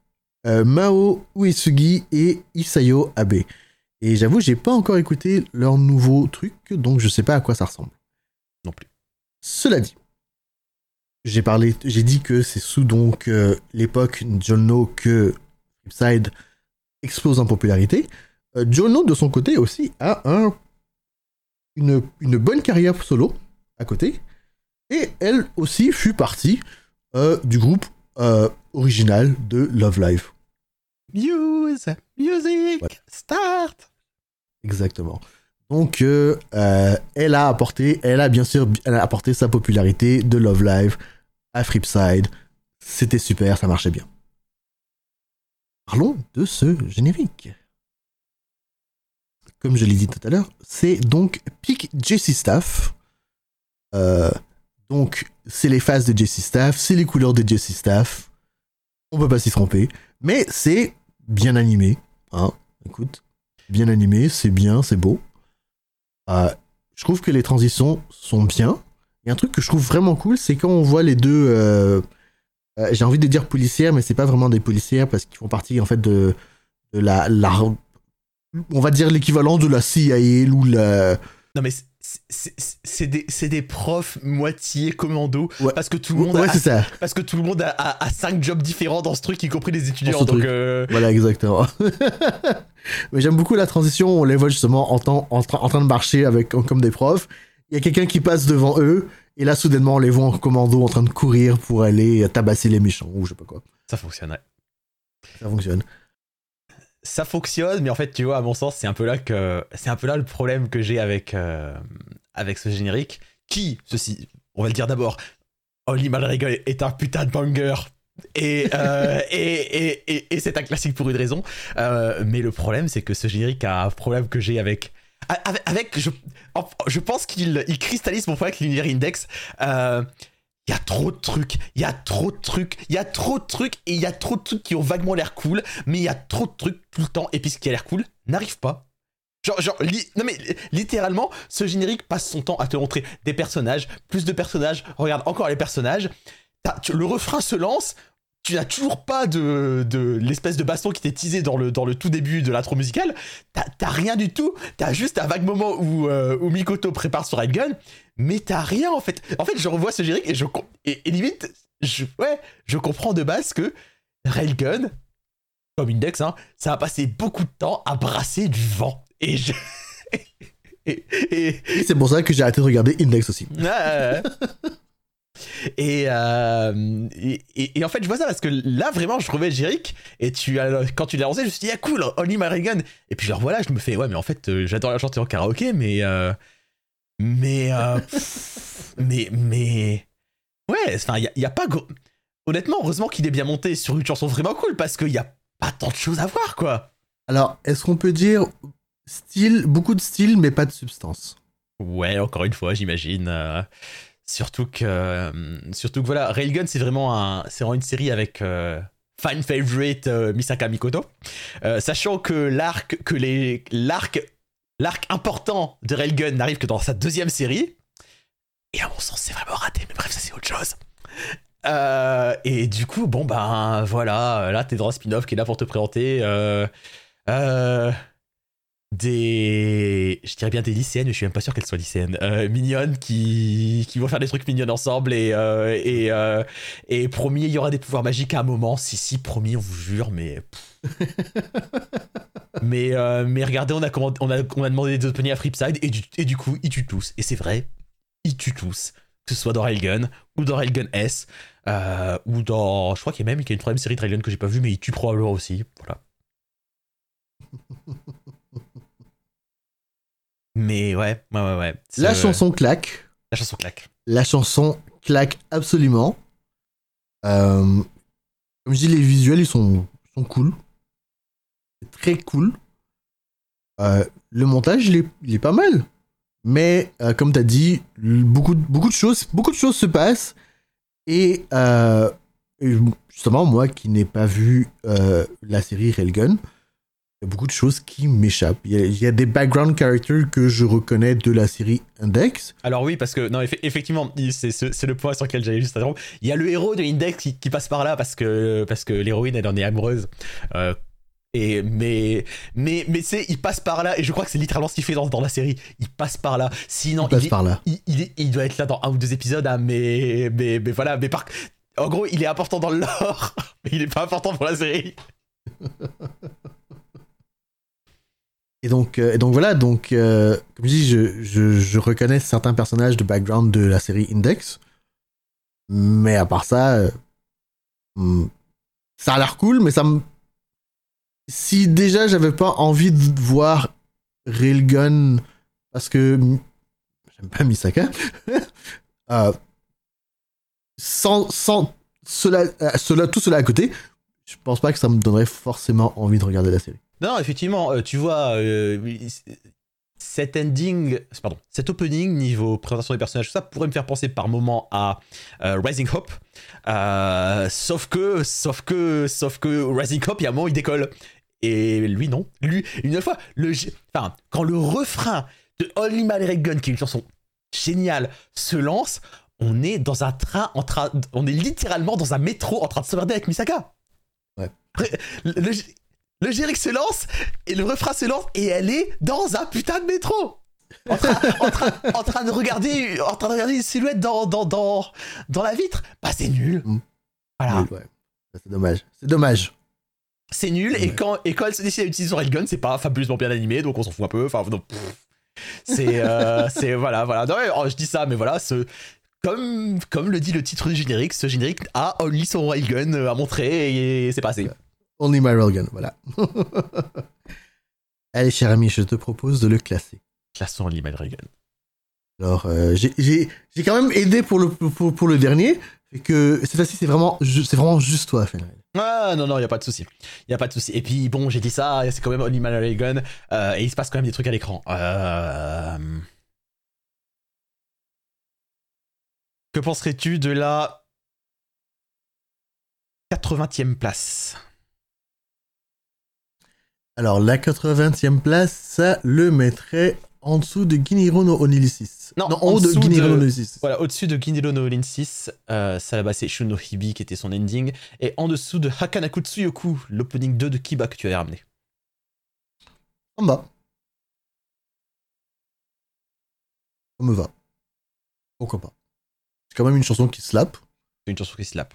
euh, Mao Uesugi et Isayo Abe. Et j'avoue, j'ai pas encore écouté leur nouveau truc, donc je sais pas à quoi ça ressemble. Non plus. Cela dit, j'ai parlé, j'ai dit que c'est sous donc euh, l'époque Jolno que Flipside explose en popularité. Euh, Jolno de son côté aussi a un une, une bonne carrière solo à côté, et elle aussi fut partie euh, du groupe euh, original de Love Live. Muse, music, start. Exactement. Donc, euh, euh, elle a apporté, elle a bien sûr, elle a apporté sa popularité de Love Live à Flipside. C'était super, ça marchait bien. Parlons de ce générique. Comme je l'ai dit tout à l'heure, c'est donc Pick Jesse Staff. Euh, donc, c'est les phases de Jesse Staff, c'est les couleurs de Jesse Staff. On peut pas s'y tromper. Mais c'est bien animé. Hein, écoute bien animé, c'est bien, c'est beau. Euh, je trouve que les transitions sont bien. A un truc que je trouve vraiment cool, c'est quand on voit les deux. euh, euh, J'ai envie de dire policières, mais c'est pas vraiment des policières parce qu'ils font partie en fait de, de la, la. On va dire l'équivalent de la CIA ou la. Non, mais c'est- des, c'est des profs moitié commando Ouais. parce que tout le monde Ouais, a, ça. parce que tout le monde a, a, a cinq jobs différents dans ce truc, y compris les étudiants. Donc, euh, Voilà, exactement. <laughs> Mais j'aime beaucoup la transition. On les voit justement en, temps- en, tra- en train de marcher avec comme des profs. Il y a quelqu'un qui passe devant eux Et là, soudainement, on les voit en commando en train de courir pour aller tabasser les méchants ou je sais pas quoi. Ça fonctionne, ouais. Ça fonctionne. Ça fonctionne, mais en fait, tu vois, à mon sens, c'est un peu là que c'est un peu là le problème que j'ai avec euh, avec ce générique, qui, ceci, on va le dire d'abord, Only Malrigal est un putain de banger. Et, euh, <laughs> et, et, et, et c'est un classique pour une raison. Euh, mais le problème, c'est que ce générique a un problème que j'ai avec. Avec, avec- je, je pense qu'il il cristallise mon problème avec l'univers Index. Euh, il y a trop de trucs, il y a trop de trucs, il y a trop de trucs et il y a trop de trucs qui ont vaguement l'air cool, mais il y a trop de trucs tout le temps et puis ce qui a l'air cool n'arrive pas. Genre, genre, non mais littéralement, ce générique passe son temps à te montrer des personnages, plus de personnages, regarde encore les personnages, le refrain se lance, tu n'as toujours pas de, de l'espèce de baston qui t'est teasé dans le, dans le tout début de l'intro musicale, t'as rien du tout, t'as juste un vague moment où, euh, où Mikoto prépare son railgun, mais t'as rien en fait. En fait, je revois ce générique et je com- et, et limite, je, ouais, je comprends de base que Railgun, comme Index, hein, ça a passé beaucoup de temps à brasser du vent. Et je... <laughs> et, et, Et c'est pour ça que j'ai arrêté de regarder Index aussi. Ouais. <laughs> Et, euh, et, et- et en fait, je vois ça parce que là, vraiment, je trouvais Jéric. Et tu, as- quand tu l'as lancé, je me suis dit, ah cool, Only My Reagan. Et puis, genre, voilà, je me fais, ouais, mais en fait, euh, j'adore la chanter en karaoké, mais. euh, mais. pff, mais. Mais. Ouais, enfin, il n'y a, pas. Honnêtement, heureusement qu'il est bien monté sur une chanson vraiment cool parce qu'il n'y a pas tant de choses à voir, quoi. Alors, est-ce qu'on peut dire style, beaucoup de style, mais pas de substance? Ouais, encore une fois, j'imagine. Surtout que, euh, surtout que voilà, Railgun, c'est vraiment un, une série avec euh, fan favorite euh, Misaka Mikoto, Euh, sachant que l'arc, que les, l'arc, l'arc important de Railgun n'arrive que dans sa deuxième série. Et à mon sens, c'est vraiment raté. Mais bref, ça c'est autre chose. Et du coup, bon ben voilà, là t'es dans un spin-off qui est là pour te présenter. Des je dirais bien des lycéennes je suis même pas sûr qu'elles soient lycéennes euh, mignonnes qui qui vont faire des trucs mignons ensemble et euh, et euh, et promis il y aura des pouvoirs magiques à un moment. Si si promis on vous jure mais mais mais regardez on a commandé- on a on a demandé des openings à Flipside et du et du coup ils tuent tous. Et c'est vrai ils tuent tous. Que ce soit dans Railgun ou dans Railgun S ou dans je crois qu'il y a même y a une troisième série de Railgun que j'ai pas vu mais ils tuent probablement aussi. Voilà mais ouais ouais ouais ouais La chanson claque. la chanson claque La chanson claque absolument. Euh, comme je dis, les visuels, ils sont, sont cool. C'est très cool. Euh, le montage, il est, il est pas mal. Mais, euh, comme tu as dit, beaucoup, de- beaucoup, de choses, beaucoup de choses se passent. Et, et justement, moi qui n'ai pas vu la série Railgun, il y a beaucoup de choses qui m'échappent. Il y, a, il y a des background characters que je reconnais de la série Index. Alors oui, parce que non, effe- effectivement, c'est le point sur lequel j'allais juste interrompre. Il y a le héros de Index qui, qui passe par là parce que parce que l'héroïne elle en est amoureuse. Euh, et mais mais mais c'est il passe par là et je crois que c'est littéralement ce qu'il fait dans, dans la série. Il passe par là. Sinon Il passe est- par là. il, il doit être là dans un ou deux épisodes, hein, mais, mais, mais voilà, mais par, en gros, il est important dans le lore, <laughs> mais il est pas important pour la série. <laughs> Et donc, euh, et donc voilà, donc euh, comme je dis, je, reconnais certains personnages de background de la série Index, mais à part ça, euh, hmm, ça a l'air cool, mais ça me... Si déjà j'avais pas envie de voir Railgun, parce que j'aime pas Misaka, <laughs> sans, cela, tout cela à côté, je pense pas que ça me donnerait forcément envie de regarder la série. Non, effectivement, euh, tu vois, euh, cet ending, pardon, cet opening niveau présentation des personnages, tout ça pourrait me faire penser par moment à euh, Rising Hope. Euh, sauf que, sauf que, sauf que Rising Hope, il y a un moment, il décolle. Et lui, non. Lui, une fois, le, enfin, quand le refrain de Only Red Gun, qui est une chanson géniale, se lance, on est dans un train, en train, on est littéralement dans un métro en train de se avec Misaka. Ouais. Le, le, le générique se lance et le refrain se lance et elle est dans un putain de métro. En train, en train, en train de regarder, en train de regarder une silhouette dans, dans, dans, dans la vitre. Bah c'est nul. Mm. Voilà. Ouais. C'est dommage. C'est dommage. C'est nul et quand, et quand elle se décide à utiliser son railgun, c'est pas fabuleusement bien animé donc on s'en fout un peu. Enfin, c'est, euh, <laughs> c'est voilà, voilà. Non, ouais, oh, je dis ça, mais voilà, ce, comme, comme le dit le titre du générique, ce générique a Only son railgun à montrer et c'est passé. Only My Railgun, voilà. <laughs> Allez, cher ami, je te propose de le classer. Classons Only My railgun. Alors, euh, j'ai- quand même aidé pour le, pour, pour le dernier, et que cette fois-ci, c'est vraiment, ju- c'est vraiment juste toi, Fenrir. Ah non, non, y a pas de souci. Y a pas de souci. Et puis bon, j'ai dit ça, c'est quand même Only My railgun euh, et il se passe quand même des trucs à l'écran. Euh... Que penserais-tu de la 80e place? Alors, la 80e place, ça le mettrait en dessous de Giniro no Onilysis. Non, en en haut de de- no Onilysis. Voilà, au-dessus de Giniro no 6, euh, ça là-bas c'est Shun no Hibi qui était son ending, et en dessous de Hakanaku Tsuyoku, l'opening 2 de Kiba que tu avais ramené. En bas. Ça me va. Pourquoi pas. C'est quand même une chanson qui slap. C'est une chanson qui slap.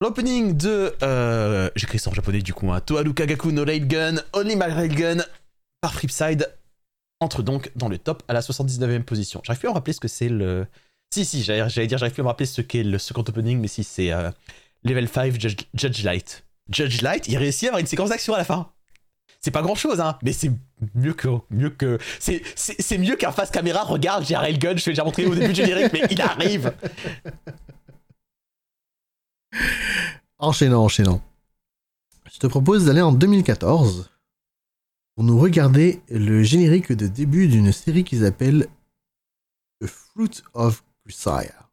L'opening de. Euh, J'écris ça en japonais du coup, hein, Toharu Kagaku no Railgun, Only My Railgun, par Flipside, entre donc dans le top à la 79e position. J'arrive plus à me rappeler ce que c'est le. Si, si, j'allais dire, j'arrive plus à me rappeler ce qu'est le second opening, mais si, c'est euh, Level 5 Judge, Judge Light. Judge Light, il réussit à avoir une séquence d'action à la fin. C'est pas grand chose, hein, mais c'est mieux que. Mieux que c'est- mieux qu'un face caméra. Regarde, j'ai un railgun, je t'ai déjà montré au début du générique, mais il arrive. Enchaînant, enchaînant. Je te propose d'aller en 2014 pour nous regarder le générique de début d'une série qui s'appelle The Fruit of Grisaya.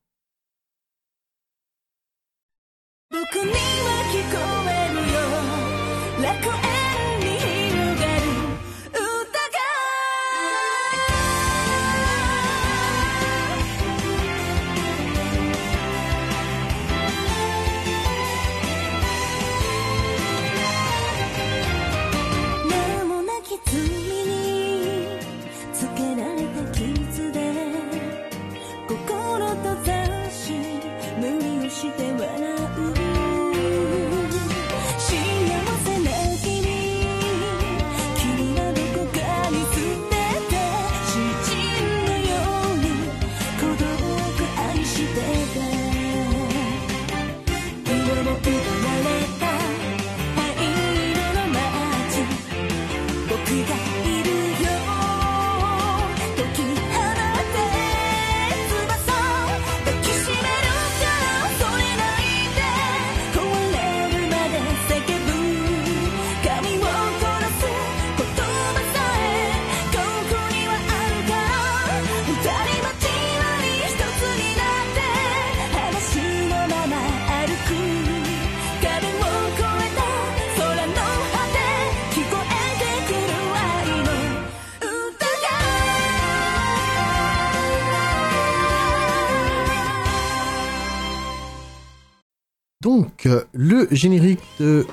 Donc, euh, le générique de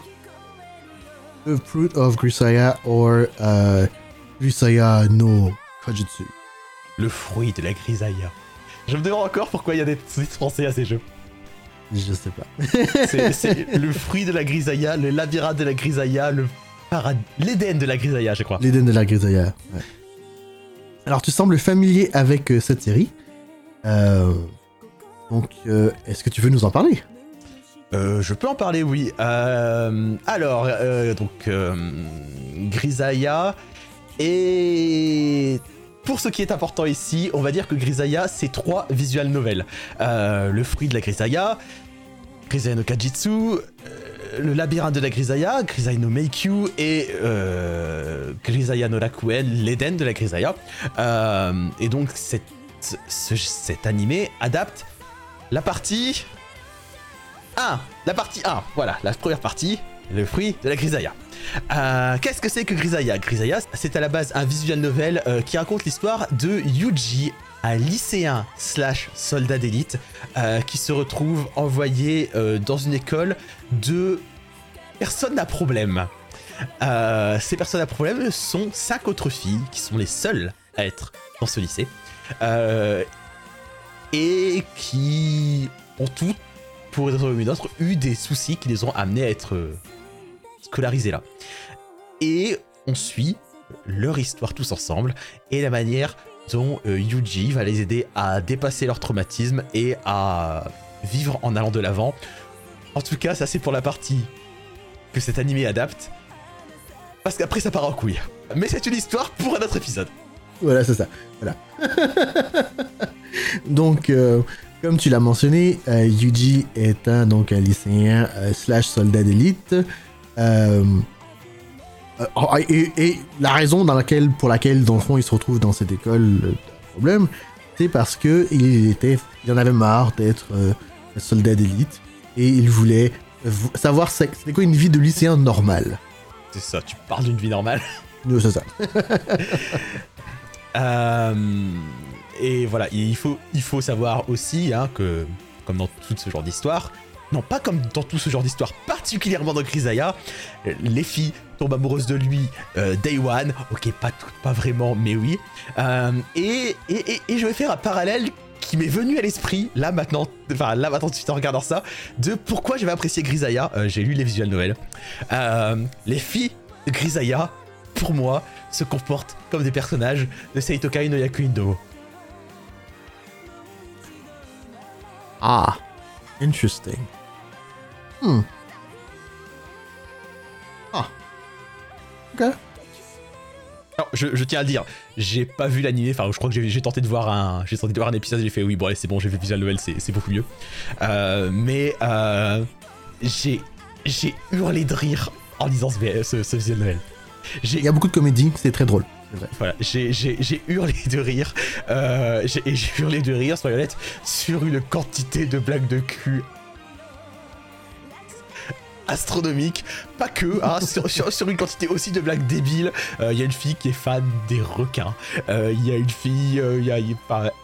The Fruit of Grisaya or euh, Grisaya no Kajutsu. Le fruit de la grisaille. Je me demande encore pourquoi il y a des titres français à ces jeux. Je sais pas. C'est le fruit de la grisaille, le labyrinthe de la grisaille, le paradis, l'Éden de la grisaille, je crois. L'Eden de la Grisaya. ouais. Alors, tu sembles familier avec euh, cette série. Euh, donc, est-ce que tu veux nous en parler? Euh, je peux en parler, oui. Euh, alors, euh, donc, Grisaya. Et pour ce qui est important ici, on va dire que Grisaya, c'est trois visual novels. Le fruit de la Grisaya, Grisaya no Kajitsu, le labyrinthe de la Grisaya, Grisaya no Meikyu et Grisaya no Rakuen, l'Éden de la Grisaya. Et donc, cet animé adapte la partie 1, la partie 1, voilà, la première partie, le fruit de la Grisaya. Euh, Qu'est-ce que c'est que Grisaya Grisaya, c'est à la base un visual novel euh, qui raconte l'histoire de Yuji, un lycéen slash soldat d'élite euh, qui se retrouve envoyé dans une école de personnes à problème. Ces personnes à problème sont cinq autres filles qui sont les seules à être dans ce lycée et qui ont toutes pour une une autre, eu des soucis qui les ont amenés à être euh, scolarisés là. Et on suit leur histoire tous ensemble et la manière dont euh, Yuji va les aider à dépasser leur traumatisme et à vivre en allant de l'avant. En tout cas, ça c'est pour la partie que cet animé adapte. Parce qu'après ça part en couille. Mais c'est une histoire pour un autre épisode. Voilà, c'est ça. Voilà. <laughs> donc, euh, comme tu l'as mentionné, euh, Yuji est un, donc, un lycéen euh, slash soldat d'élite. Euh, euh, oh, et, et la raison dans laquelle, pour laquelle, dans le fond, il se retrouve dans cette école, le problème, c'est parce que il, était, il en avait marre d'être un soldat d'élite et il voulait savoir c'était quoi une vie de lycéen normal. C'est ça, tu parles d'une vie normale. Euh, C'est ça. <laughs> Euh, et voilà, il faut, il faut savoir aussi hein, que, comme dans tout ce genre d'histoire, non pas comme dans tout ce genre d'histoire, particulièrement dans Grisaya, euh, les filles tombent amoureuses de lui euh, day one, ok pas toutes, pas vraiment, mais oui. Euh, et, et, et- je vais faire un parallèle qui m'est venu à l'esprit, là maintenant, enfin là maintenant tout en regardant ça, de pourquoi j'avais apprécié Grisaya, j'ai lu les visuels Noël. Les filles de Grisaya, pour moi, se comportent comme des personnages de Seitokai no. Ah, interesting. Hmm. Ah. Ok. Alors, je, je tiens à le dire, j'ai pas vu l'animé, enfin je crois que j'ai tenté de voir un, j'ai tenté de voir un épisode, j'ai fait oui bon allez c'est bon, j'ai vu Visual Novel, c'est c'est beaucoup mieux. Euh, mais euh, j'ai j'ai hurlé de rire en lisant ce, ce, ce Visual Novel. J'ai Il y a beaucoup de comédie, c'est très drôle. Voilà, j'ai- hurlé de rire, euh, j'ai hurlé de rire, soyons honnêtes, sur une quantité de blagues de cul astronomique, pas que, hein, <laughs> sur, sur- sur une quantité aussi de blagues débiles. Euh, Il y a une fille qui est fan des requins, Euh, il y a une fille, euh, il y a, y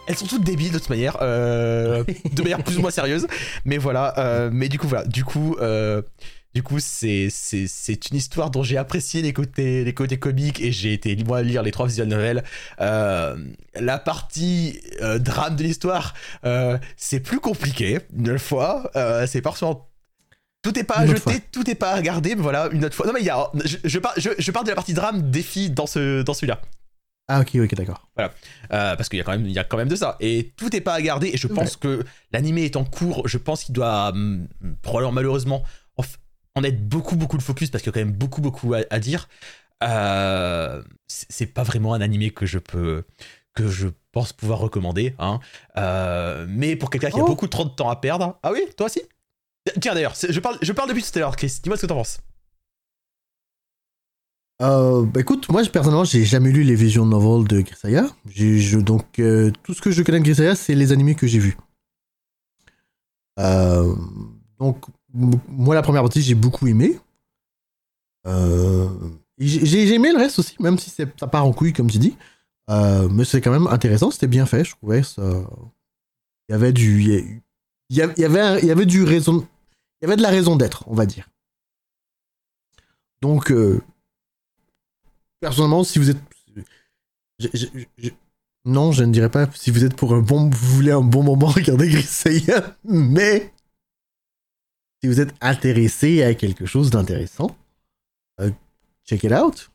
elles sont toutes débiles de toute manière, euh, <laughs> de manière plus ou moins sérieuse, mais voilà, euh, mais du coup voilà, du coup... du coup, c'est une histoire dont j'ai apprécié les côtés, les côtés comiques et j'ai été moi lire les trois visual novels. Euh, la partie euh, drame de l'histoire, euh, c'est plus compliqué, une fois. Euh, c'est parfois. Tout est pas à jeter, tout est pas à garder, mais voilà, une autre fois. Non, mais il y a. Je, je, par- je, je parle de la partie drame filles dans, ce, dans celui-là. Ah ok, ok, d'accord. Euh, parce qu'il y, a quand même- il y a quand même de ça. Et tout est pas à garder. Et je pense que l'animé est en cours. Je pense qu'il doit, hum, probablement malheureusement, en, en être beaucoup, beaucoup de focus parce qu'il y a quand même beaucoup, beaucoup à, à dire. Euh, c'est pas vraiment un animé que je peux. que je pense pouvoir recommander. Hein. Euh, mais pour quelqu'un qui a Oh. beaucoup trop de temps à perdre. Ah oui, toi aussi? Tiens d'ailleurs, je parle, je parle depuis tout à l'heure, Chris. Dis-moi ce que t'en penses. Euh, bah écoute, moi personnellement, j'ai jamais lu les visual novels de Grisaya. Je- donc euh, tout ce que je connais de Grisaya, c'est les animés que j'ai vus. Euh, donc moi la première partie, j'ai beaucoup aimé. Euh, j'ai aimé le reste aussi, même si ça part en couille comme tu dis. Euh, mais c'est quand même intéressant, c'était bien fait, je trouvais. Ça... Il y avait du, il y avait, il y avait, du raison, il y avait de la raison d'être, on va dire. Donc euh, personnellement, si vous êtes. non, je ne dirais pas si vous êtes pour un bon. Vous voulez un bon moment, <laughs> regardez Grisaya. Mais. Si vous êtes intéressé à quelque chose d'intéressant, euh, check it out.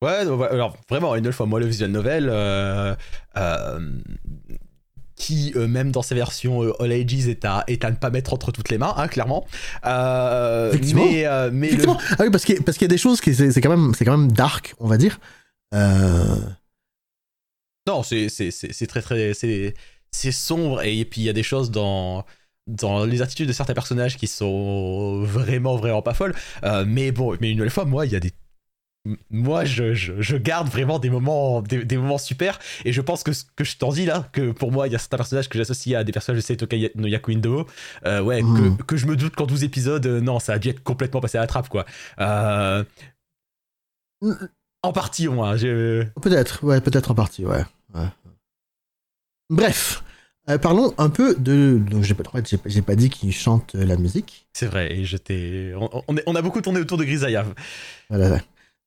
Ouais, alors vraiment, une fois, moi, le visual novel, euh, euh, qui, même dans ses versions All Ages, est à, est à ne pas mettre entre toutes les mains, hein, clairement. Effectivement. mais, le-. Ah oui, parce qu'il y, a- parce qu'il y a des choses qui c'est quand même quand même dark, on va dire. Non, c'est très très. C'est c'est sombre et, puis il y a des choses dans. Dans les attitudes de certains personnages qui sont vraiment, vraiment pas folles. Euh, mais bon, mais une nouvelle fois, moi, il y a des. Moi, je, je, je garde vraiment des moments, des, des moments super. Et je pense que ce que je t'en dis là, que pour moi, il y a certains personnages que j'associe à des personnages de Seitokai no Yakuindo. Euh, ouais, Mhm. que, que je me doute qu'en 12 épisodes, euh, non, ça a dû être complètement passé à la trappe, quoi. Euh, en partie, au moins. je- peut-être, ouais, peut-être en partie, ouais. ouais. Bref, euh, parlons un peu de. Donc j'ai pas, en fait, j'ai pas- dit qui chante euh, la musique. C'est vrai, et j'étais. On, on est- on a beaucoup tourné autour de Grisaya. Voilà.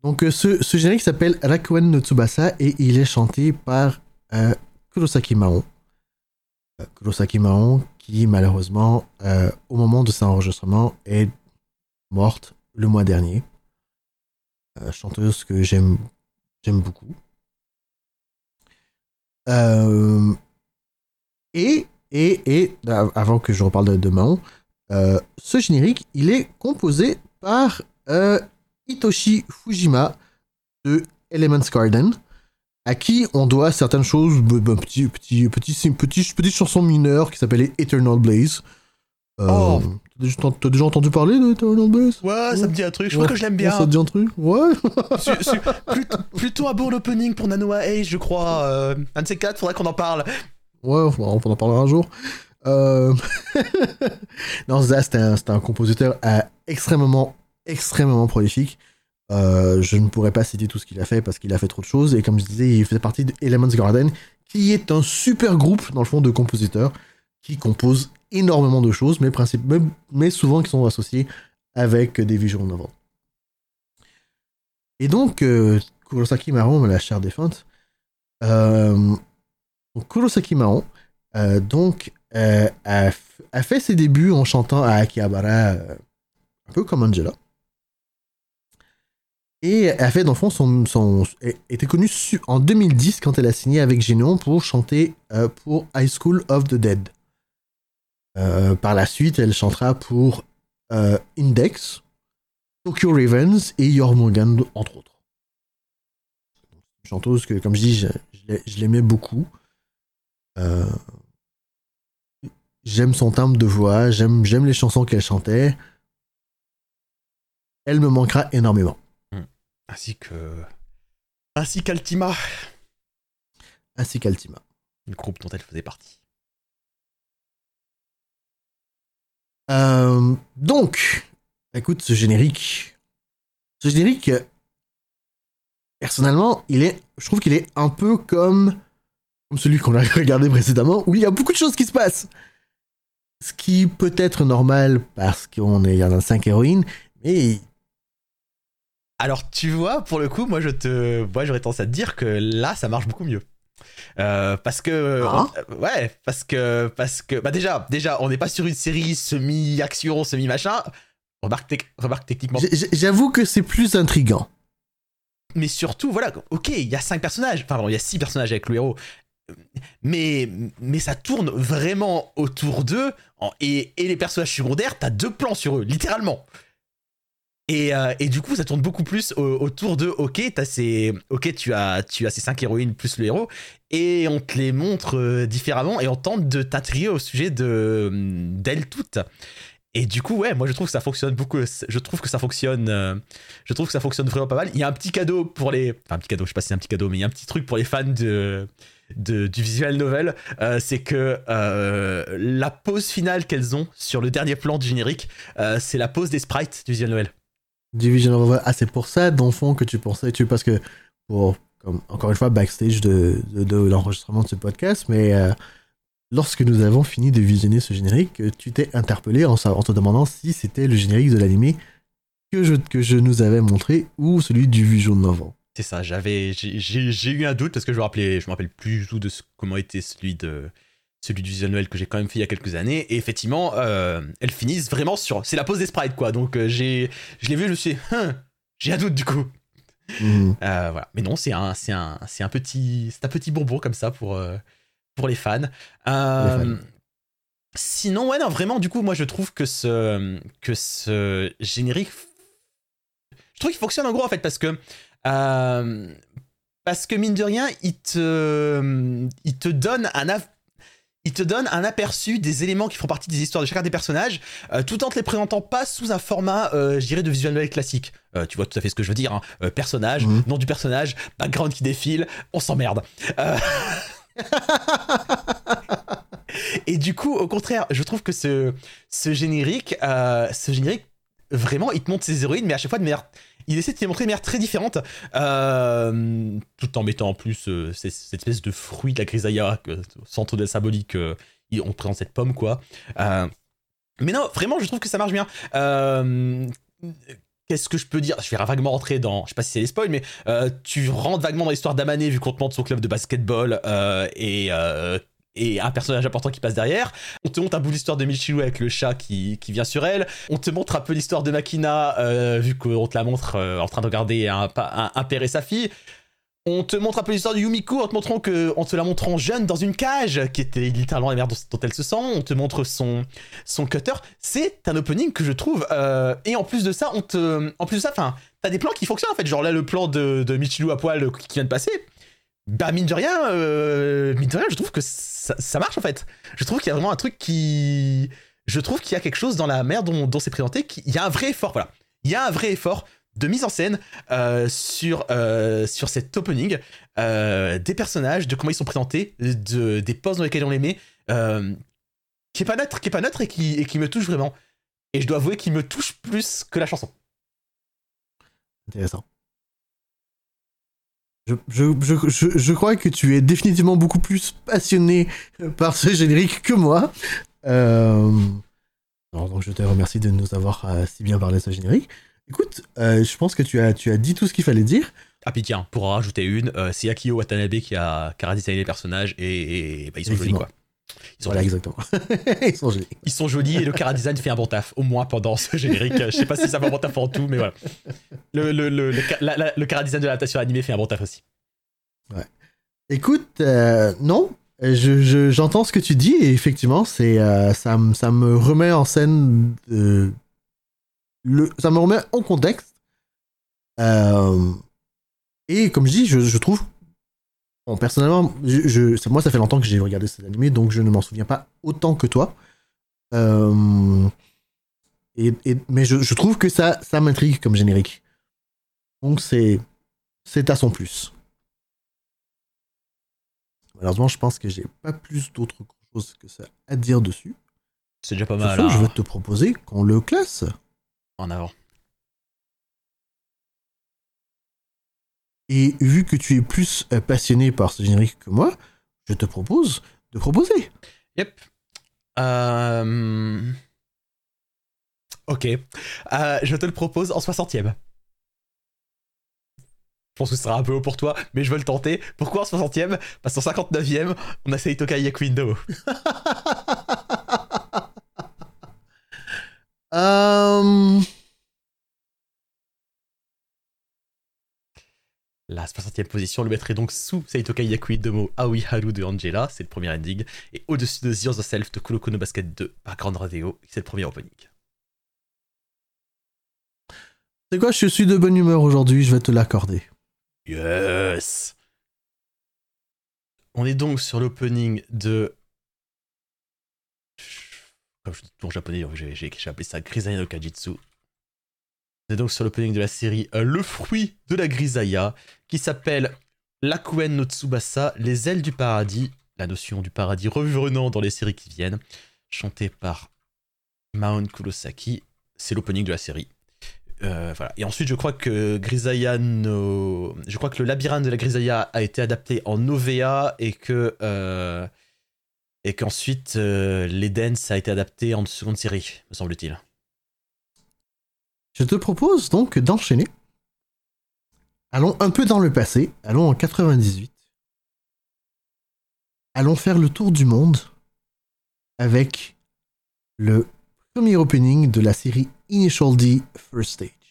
Donc euh, ce, ce générique s'appelle Rakuen no Tsubasa et il est chanté par euh, Kurosaki Maon. Euh, Kurosaki Maon qui malheureusement au moment de son enregistrement est morte le mois dernier. Chanteuse que j'aime j'aime beaucoup. Euh, et, et, et, av- avant que je reparle de, de Mahon, euh, ce générique, il est composé par euh, Hitoshi Fujima de Elements Garden, à qui on doit certaines choses, b- b- petit, petit, petit, petit, petite chanson mineure qui s'appelait Eternal Blaze. Euh, Oh. t'as déjà- entendu parler de Eternal Blaze? Ouais, ça me dit un truc. Je Ouais. crois que je l'aime Ouais, Ça bien. te dit un truc? Ouais. Su- su- plutôt, plutôt un bon opening pour Nanoa Age, je crois. Euh, un de ces quatre, faudrait qu'on en parle. Ouais, on en parlera un jour. Euh... <laughs> non, Zaz, c'était un, compositeur euh, extrêmement, extrêmement prolifique. Euh, je ne pourrais pas citer tout ce qu'il a fait parce qu'il a fait trop de choses. Et comme je disais, il faisait partie de Elements Garden, qui est un super groupe, dans le fond, de compositeurs qui composent énormément de choses, mais, mais, souvent qui sont associés avec des visual novels. Et donc, euh, Kurosaki Maron, la chère défunte, Kurosaki euh, donc, euh, a, f- a fait ses débuts en chantant à Akihabara, euh, un peu comme Angela. Et a fait, dans le fond, son, son, était connue en 2010 quand elle a signé avec Génon pour chanter euh, pour High School of the Dead. Euh, par la suite, elle chantera pour euh, Index, Tokyo Ravens et Jormungand, entre autres. Une chanteuse que, comme je dis, je l'aimais beaucoup. Euh, j'aime son timbre de voix, j'aime, j'aime les chansons qu'elle chantait. Elle me manquera énormément. Ainsi que. Ainsi qu'Altima, Ainsi qu'Altima. le groupe dont elle faisait partie. Euh, donc, écoute, ce générique. Ce générique, euh, personnellement, il est, je trouve qu'il est un peu comme, comme celui qu'on a <laughs> regardé précédemment, où il y a beaucoup de choses qui se passent. Ce qui peut être normal parce qu'on est, a cinq héroïnes, mais Alors, tu vois, pour le coup, moi, je te, moi, j'aurais tendance à te dire que là, ça marche beaucoup mieux. Euh, parce que, Ah. on- ouais, parce que, parce que, bah déjà, déjà, on n'est pas sur une série semi-action, semi-machin. Remarque, tec- remarque techniquement. j- j- j'avoue que c'est plus intrigant. Mais surtout, voilà, ok, il y a cinq personnages, enfin, pardon, il y a six personnages avec le héros. Mais, mais ça tourne vraiment autour d'eux. Et, et les personnages secondaires, t'as deux plans sur eux, littéralement. Et, euh, et du coup, ça tourne beaucoup plus au- autour de ok, t'as ces, tu as, tu as ces cinq héroïnes plus le héros, et on te les montre euh, différemment et on tente de t'intriguer au sujet de d'elles toutes. Et du coup, ouais, moi je trouve que ça fonctionne beaucoup. Je trouve que ça fonctionne. euh, je trouve que ça fonctionne vraiment pas mal. Il y a un petit cadeau pour les. Enfin, un petit cadeau, je sais pas si c'est un petit cadeau, mais il y a un petit truc pour les fans de. De- du visual novel, euh, c'est que euh, la pause finale qu'elles ont sur le dernier plan du générique, euh, c'est la pause des sprites du visual novel. Division of Ah, c'est pour ça, dans le fond, que tu pensais, tu, parce que, pour, comme, encore une fois, backstage de, de, l'enregistrement de ce podcast, mais lorsque nous avons fini de visionner ce générique, tu t'es interpellé en, en te demandant si c'était le générique de l'animé que je, que je nous avais montré ou celui du visual novel. C'est ça, j'avais, j'ai- eu un doute parce que je me rappelais, je me rappelle plus du tout de ce- comment était celui de celui du visual novel que j'ai quand même fait il y a quelques années. Et effectivement, euh, elles finissent vraiment sur, c'est la pose des sprites quoi. Donc euh, j'ai, je l'ai vu, je me suis, dit, Hein, j'ai un doute du coup. Mhm. Euh, voilà. Mais non, c'est un, c'est un, c'est un petit, c'est un petit bonbon comme ça pour, pour les fans. Les fans. Sinon, ouais, non, vraiment, du coup, moi, je trouve que ce, que ce générique, je trouve qu'il fonctionne en gros en fait parce que, euh, parce que mine de rien, il te, il te donne un il te donne un aperçu des éléments qui font partie des histoires de chacun des personnages, euh, tout en te les présentant pas sous un format, euh, je dirais, de visual novel classique. Euh, tu vois tout à fait ce que je veux dire. hein. Euh, personnage, Mhm. nom du personnage, background qui défile, on s'emmerde. Euh, <laughs> Et du coup, au contraire, je trouve que ce, ce générique, euh, ce générique, vraiment, il te montre ses héroïnes, mais à chaque fois de manière. Il essaie de les montrer de manière très différente, euh, tout en mettant en plus euh, cette, espèce de fruit de la grisaille, au centre de la symbolique, euh, on te présente cette pomme, quoi. Euh, mais non, vraiment, je trouve que ça marche bien. Euh, Qu'est-ce que je peux dire? Je vais vaguement rentrer dans. Je sais pas si c'est les spoils, mais euh, tu rentres vaguement dans l'histoire d'Amané vu qu'on te montre son club de basketball euh, et, euh, et un personnage important qui passe derrière. On te montre un bout l'histoire de Michiru avec le chat qui, qui vient sur elle. On te montre un peu l'histoire de Makina euh, vu qu'on te la montre euh, en train de regarder un, un, père et sa fille. On te montre un peu l'histoire de Yumiko en te montrant que, en te la montrant jeune dans une cage, qui était littéralement la merde dont, elle se sent. On te montre son, son cutter. C'est un opening que je trouve. euh, et en plus de ça, on te, en plus de ça, enfin, t'as des plans qui fonctionnent en fait. Genre là, le plan de, de à poil qui vient de passer. Bah mine de rien, euh, mine de rien, je trouve que ça, marche en fait. Je trouve qu'il y a vraiment un truc qui, je trouve qu'il y a quelque chose dans la manière dont, c'est présenté. qui- Il y a un vrai effort, voilà. Il y a un vrai effort de mise en scène euh, sur, euh, sur cet opening, des personnages, de comment ils sont présentés, de, des poses dans lesquelles on les met, qui est pas neutre, qui est pas neutre et qui, et qui me touche vraiment. Et je dois avouer qu'il me touche plus que la chanson. Intéressant. Je, je, je, je, je crois que tu es définitivement beaucoup plus passionné par ce générique que moi. Euh, alors, donc je te remercie de nous avoir euh, si bien parlé de ce générique. Écoute, euh, je pense que tu as, tu as dit tout ce qu'il fallait dire. Ah puis tiens, pour en rajouter une, euh, c'est Akio Watanabe qui a, qui a les personnages et, et, bah, ils sont jolis quoi. Ils sont, Voilà, jolis. exactement. <laughs> Ils sont jolis. Ils sont jolis et le cara design fait un bon taf, au moins pendant ce générique. Je sais pas si ça fait un bon taf en tout, mais voilà. Le, le, le, le, la- la- le cara design de l'adaptation animée fait un bon taf aussi. Écoute, euh, non, je, je- j'entends ce que tu dis et effectivement, c'est, euh, ça, me- ça me remet en scène, euh, le, ça me remet en contexte. Euh, et comme je dis, je, je trouve, bon, personnellement, je, je- moi ça fait longtemps que j'ai regardé cet animé, donc je ne m'en souviens pas autant que toi. Euh, et, et- mais je, je trouve que ça, ça m'intrigue comme générique. Donc c'est, c'est à son plus. Malheureusement, je pense que j'ai pas plus d'autres choses que ça à dire dessus. C'est déjà pas mal ce, hein, je vais te proposer qu'on le classe. en avant. Et vu que tu es plus euh, passionné par ce générique que moi, je te propose de proposer. Yep. Euh... Ok. Euh, je te le propose en 60ème. Je pense que ce sera un peu haut pour toi, mais je veux le tenter. Pourquoi en 60ème Parce qu'en 59ème, on a Seitoka Yakuindo. <laughs> Euh... La 60ème position le mettrait donc sous Seitoka Yakuidomo Aoi Haru de Angela, c'est le premier ending, et au-dessus de The Self de Kuroko no Basket 2 par Grand Radio, c'est le premier opening. C'est quoi, je suis de bonne humeur aujourd'hui, je vais te l'accorder. Yes On est donc sur l'opening de. Comme je dis toujours japonais, j'ai appelé ça Grisaya no Kajitsu. On donc sur l'opening de la série euh, Le fruit de la Grisaya, qui s'appelle L'Akuen no Tsubasa, Les ailes du paradis, la notion du paradis revenant dans les séries qui viennent, chanté par Maon Kurosaki. C'est l'opening de la série. Euh, voilà. Et ensuite, je crois que no... Je crois que le labyrinthe de la Grisaya a été adapté en OVA et que... euh, Et qu'ensuite, euh, l'Eden, a été adapté en seconde série, me semble-t-il. Je te propose donc d'enchaîner. Allons un peu dans le passé, allons en 98. Allons faire le tour du monde avec le premier opening de la série Initial D First Stage.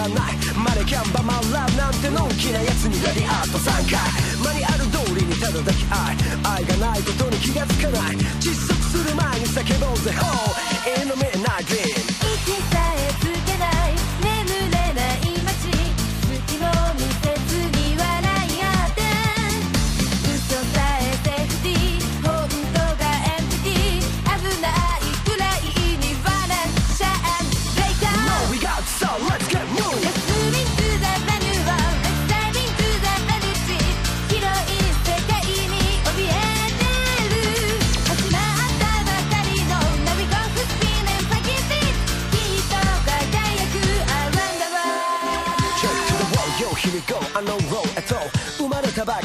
らない。マネキャンバマンラブなんてのんきなやつにラリアート3回。間にある通りにただ抱き合い。愛がないことに気がつかない。窒息する前に叫ぼうぜ。Oh in the midnight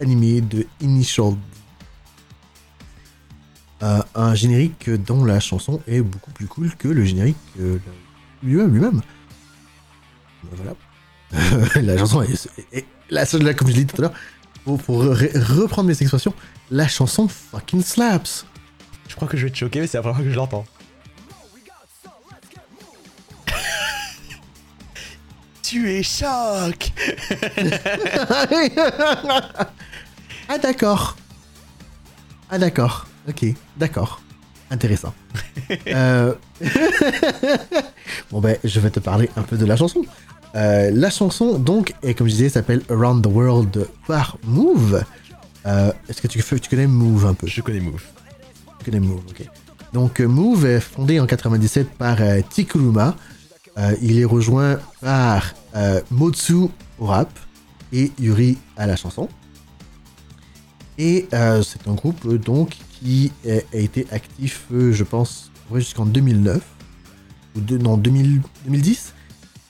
animée de Initial. Euh, un générique dont la chanson est beaucoup plus cool que le générique euh, lui-même. lui-même. Ben Voilà. <laughs> la chanson est, est- est- la, la- comme je l'ai dit tout à l'heure, pour, pour re- reprendre mes expressions, la chanson fucking slaps. Je crois que je vais te choquer, mais c'est la première fois que je l'entends. Tu es choc <laughs> ah d'accord. Ah d'accord. Ok, d'accord. Intéressant. <laughs> Euh, <laughs> bon ben, je vais te parler un peu de la chanson. Euh, la chanson, donc, comme je disais, s'appelle Around the World par Move. Euh, Est-ce que tu, connais Move un peu? Je connais Move. Tu connais Move, ok. Donc Move est fondé en 97 par euh, Tikuruma. Euh, il est rejoint par euh, Motsu au rap et Yuri à la chanson. Et euh, c'est un groupe donc qui a, été actif, je pense, jusqu'en 2009 ou non 2000 2010,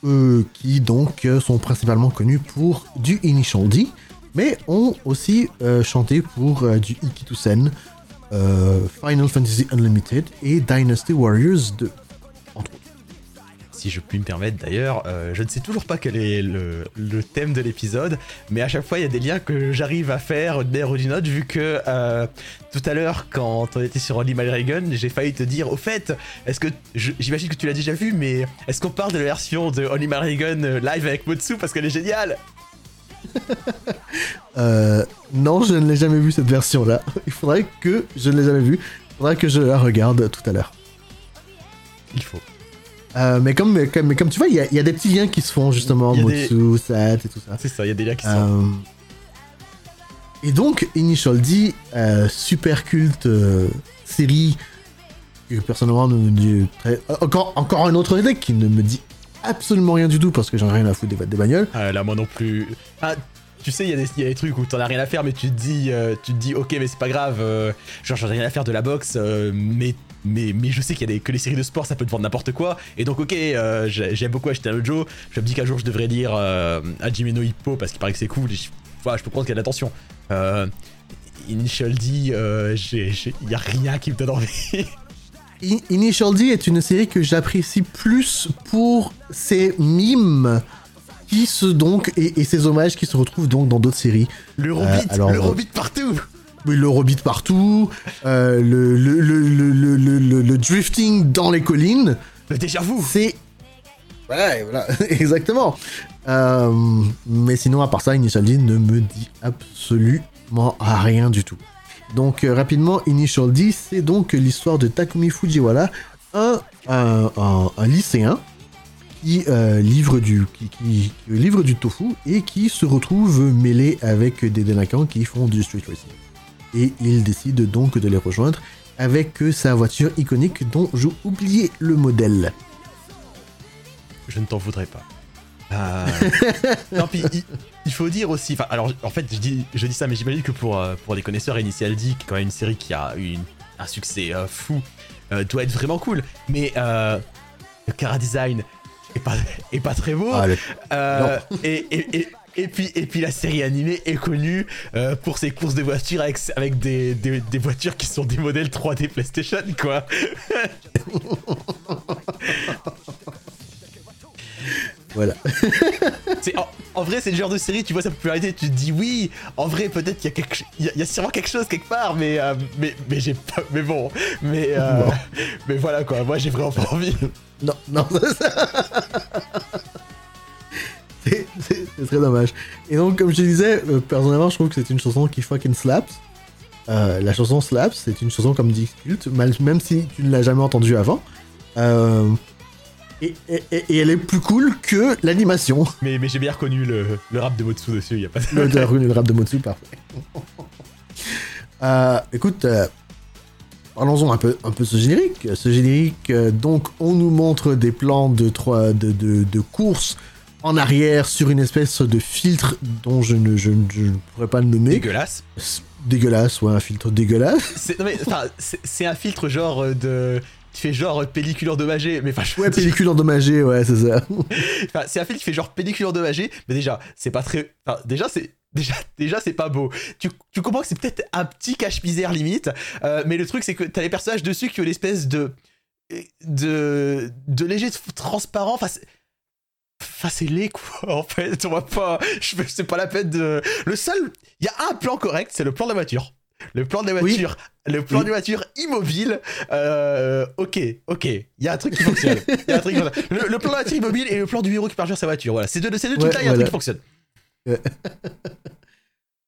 euh, qui donc sont principalement connus pour du Initial D, mais ont aussi chanté pour du Ikitusen, Final Fantasy Unlimited et Dynasty Warriors 2. Si je puis me permettre d'ailleurs, euh, je ne sais toujours pas quel est le, le thème de l'épisode, mais à chaque fois il y a des liens que j'arrive à faire ou d'une autre, vu que euh, tout à l'heure, quand on était sur Only My Dragon, j'ai failli te dire, au fait, est-ce que, j'imagine que tu l'as déjà vu, mais est-ce qu'on parle de la version de Only My Dragon euh, live avec Motsu parce qu'elle est géniale? <laughs> Euh, non, je ne l'ai jamais vu cette version-là. Il faudrait que je ne l'ai jamais vue. Il faudrait que je la regarde tout à l'heure. Il faut. Euh, mais, comme, mais, comme, mais comme tu vois, il y, a- il y a des petits liens qui se font justement, a des- Motsu, Sat et tout ça. C'est ça, il y a des liens qui sont. Euh, et donc, Initial D, euh, super culte euh, série que personnellement ne me dit très... encore, encore un autre deck qui ne me dit absolument rien du tout parce que j'en ai rien à foutre des, des bagnoles. Ah, là, moi non plus. Ah, tu sais, il y, a des- il y a des trucs où t'en as rien à faire, mais tu te dis, tu te dis, ok, mais c'est pas grave. genre, j'en ai rien à faire de la boxe, mais, mais, mais je sais qu'il y a des, que les séries de sport, ça peut te vendre n'importe quoi. Et donc, ok, euh, j'ai- j'aime beaucoup acheter un Joe. Je me dis qu'un jour, je devrais lire euh, Hajime no Hippo parce qu'il paraît que c'est cool. Et je, voilà, je peux prendre qu'il y a de l'attention. Euh, Initial D, euh, il y a rien qui me donne envie. <laughs> I- Initial D est une série que j'apprécie plus pour ses mimes qui se donc et, et ses hommages qui se retrouvent donc dans d'autres séries. L'Eurobeat partout. Oui, le Robit partout, euh, le, le, le, le, le, le- le- le drifting dans les collines. Le déjà vu. C'est. Ouais, voilà, <laughs> exactement. Euh, mais sinon, à part ça, Initial D ne me dit absolument rien du tout. Donc, euh, rapidement, Initial D, c'est donc l'histoire de Takumi Fujiwara, un, un, un- un lycéen qui, euh, livre du, qui, qui- qui livre du tofu et qui se retrouve mêlé avec des délinquants qui font du street racing. Et il décide donc de les rejoindre avec sa voiture iconique dont j'ai oublié le modèle. je ne t'en voudrais pas. Euh, <laughs> non, puis il, il faut dire aussi, alors en fait, je dis, je dis ça, mais j'imagine que pour, euh, pour les connaisseurs, Initial D, qui est quand même une série qui a eu une- un succès euh, fou, euh, doit être vraiment cool. Mais le cara design est pas, <laughs> est pas très beau. Ah, le- et, et, et, et puis, et puis la série animée est connue euh, pour ses courses de voitures avec, avec des, des, des voitures qui sont des modèles 3D PlayStation, quoi. <laughs> Voilà. <laughs> En, en vrai, c'est le genre de série, tu vois sa popularité, tu te dis oui, en vrai, peut-être qu'il y a quelque ch- il y, a- il y a sûrement quelque chose quelque part, mais, euh, mais, mais j'ai pas, mais bon, mais, euh, Bon. mais voilà quoi, moi j'ai vraiment pas envie. Non, non, ça- <laughs> c'est- très dommage. Et donc, comme je te disais, euh, personnellement, je trouve que c'est une chanson qui fucking slaps. Euh, la chanson slaps, c'est une chanson comme dit culte, même si tu ne l'as jamais entendue avant. Euh, et, et- et- et elle est plus cool que l'animation. <laughs> Mais, mais j'ai bien reconnu le, le rap de Motsu dessus, il a pas de... Le, le, le rap de Motsu, parfait. <laughs> Euh, écoute, euh, parlons-en un peu, un peu de ce générique. Ce générique, euh, donc, on nous montre des plans de, trois, de, de, de course en arrière sur une espèce de filtre dont je ne, je, ne- je ne pourrais pas le nommer. Dégueulasse. Dégueulasse, ouais, un filtre dégueulasse. <laughs> C'est non, mais, enfin, c'est- c'est un filtre genre euh, de. qui fait genre pellicule endommagée, mais enfin, Ouais, pellicule endommagée, ouais, c'est ça. <laughs> Enfin, c'est un film qui fait genre pellicule endommagée, mais déjà, c'est pas très. Enfin, déjà, c'est. Déjà, déjà c'est pas beau. Tu, tu comprends que c'est peut-être un petit cache-misère limite, euh, mais le truc c'est que t'as les personnages dessus qui ont l'espèce de. de. de léger transparent. Enfin, c'est. C'est laid quoi, <laughs> en fait. On va pas. Je c'est pas la peine de. Le seul. Il y a un plan correct, c'est le plan de la voiture. Le plan de la Oui. voiture, le plan Oui. de la voiture immobile. euh, ok, ok. Il y a un truc qui fonctionne. Il y a un truc qui fonctionne. Le, le plan de la voiture immobile et le plan du héros qui parle sur sa voiture. Voilà, ces deux, ces deux Ouais, trucs-là, il y a un truc qui fonctionne. <laughs>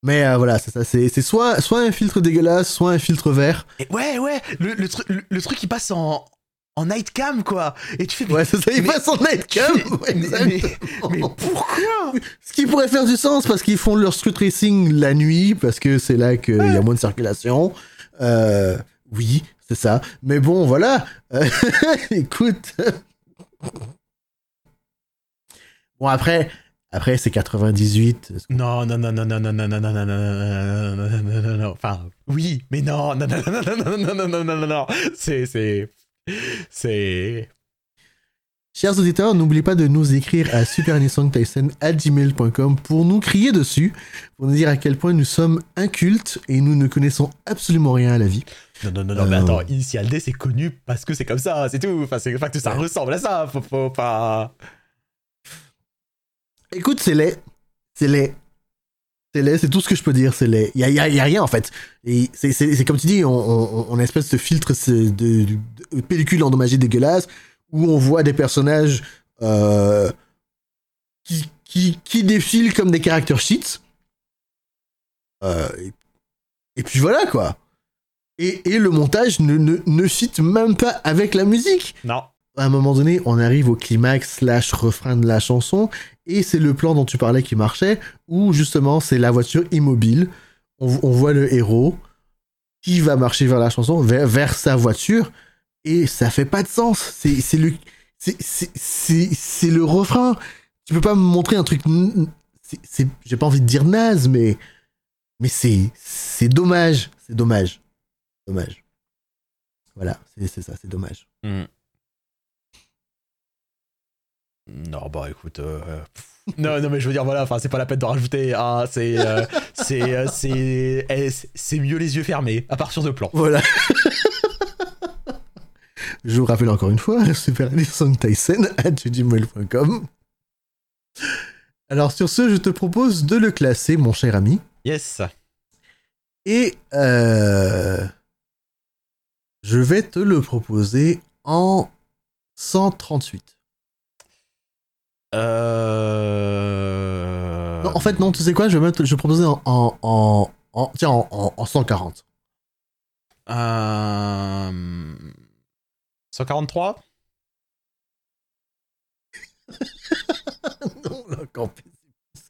Mais euh, voilà, c'est ça. C'est c'est soit, soit un filtre dégueulasse, soit un filtre vert. Et ouais, ouais, le, le, truc- le, le truc qui passe en, en night cam, quoi. Et tu fais. Ouais, ça, il mais- passe en nightcam. mais- ouais, mais- exactement. mais pourquoi Ce qui pourrait faire du sens parce qu'ils font leur street racing la nuit, parce que c'est là qu'il y a moins de circulation. Euh, oui, c'est ça. Mais bon, voilà. Euh, écoute. Bon, après, après c'est 98. Non, non, non, non, non, non, non, non, non, non, non, non, non, non, non, non, non, enfin, oui, mais non, non, non, non, non, non, non, non, non, non, non, non, c'est, c'est, c'est, Chers auditeurs, n'oubliez pas de nous écrire à supernisongtyson.gmail.com pour nous crier dessus, pour nous dire à quel point nous sommes incultes et nous ne connaissons absolument rien à la vie. non, non, non, non, mais Euh. attends, Initial D, c'est connu parce que c'est comme ça, c'est tout, enfin, c'est, que ça Ouais. ressemble à ça, faut, faut pas, Écoute, c'est laid. C'est laid. C'est laid, c'est tout ce que je peux dire, c'est laid. Il y a, y a- y a rien en fait. Et c'est, comme tu dis, on, on, on a une espèce de filtre de- de pellicule endommagée dégueulasse où on voit des personnages euh, qui, qui, qui défilent comme des character sheets. Euh, et, et puis voilà quoi. Et, et le montage ne, ne, ne fit même pas avec la musique non, à un moment donné, on arrive au climax slash refrain de la chanson, et c'est le plan dont tu parlais qui marchait, où justement c'est la voiture immobile. On, on voit le héros qui va marcher vers la chanson, vers, vers sa voiture, et ça fait pas de sens. C'est c'est le c'est c'est- le refrain. Tu peux pas me montrer un truc. c'est- J'ai pas envie de dire naze, mais mais c'est c'est dommage. C'est dommage. Dommage. Voilà, c'est ça, c'est dommage. Hmm. Non, bah écoute. euh. Non, non, mais je veux dire, voilà, enfin, c'est pas la peine de rajouter. hein, c'est, euh, c'est, euh, c'est, eh, c'est- c'est mieux les yeux fermés, à partir de plan. Voilà. <laughs> Je vous rappelle encore une fois, <laughs> Super Tyson à gmail.com. Alors sur ce, je te propose de le classer, mon cher ami. Yes. Et euh, je vais te le proposer en 138. Euh... Non, en fait, non, tu sais quoi, je vais, mettre, je vais proposer en, en, en, en- tiens, en, en- en 140. Euh... 143 <laughs> non, là, encore plus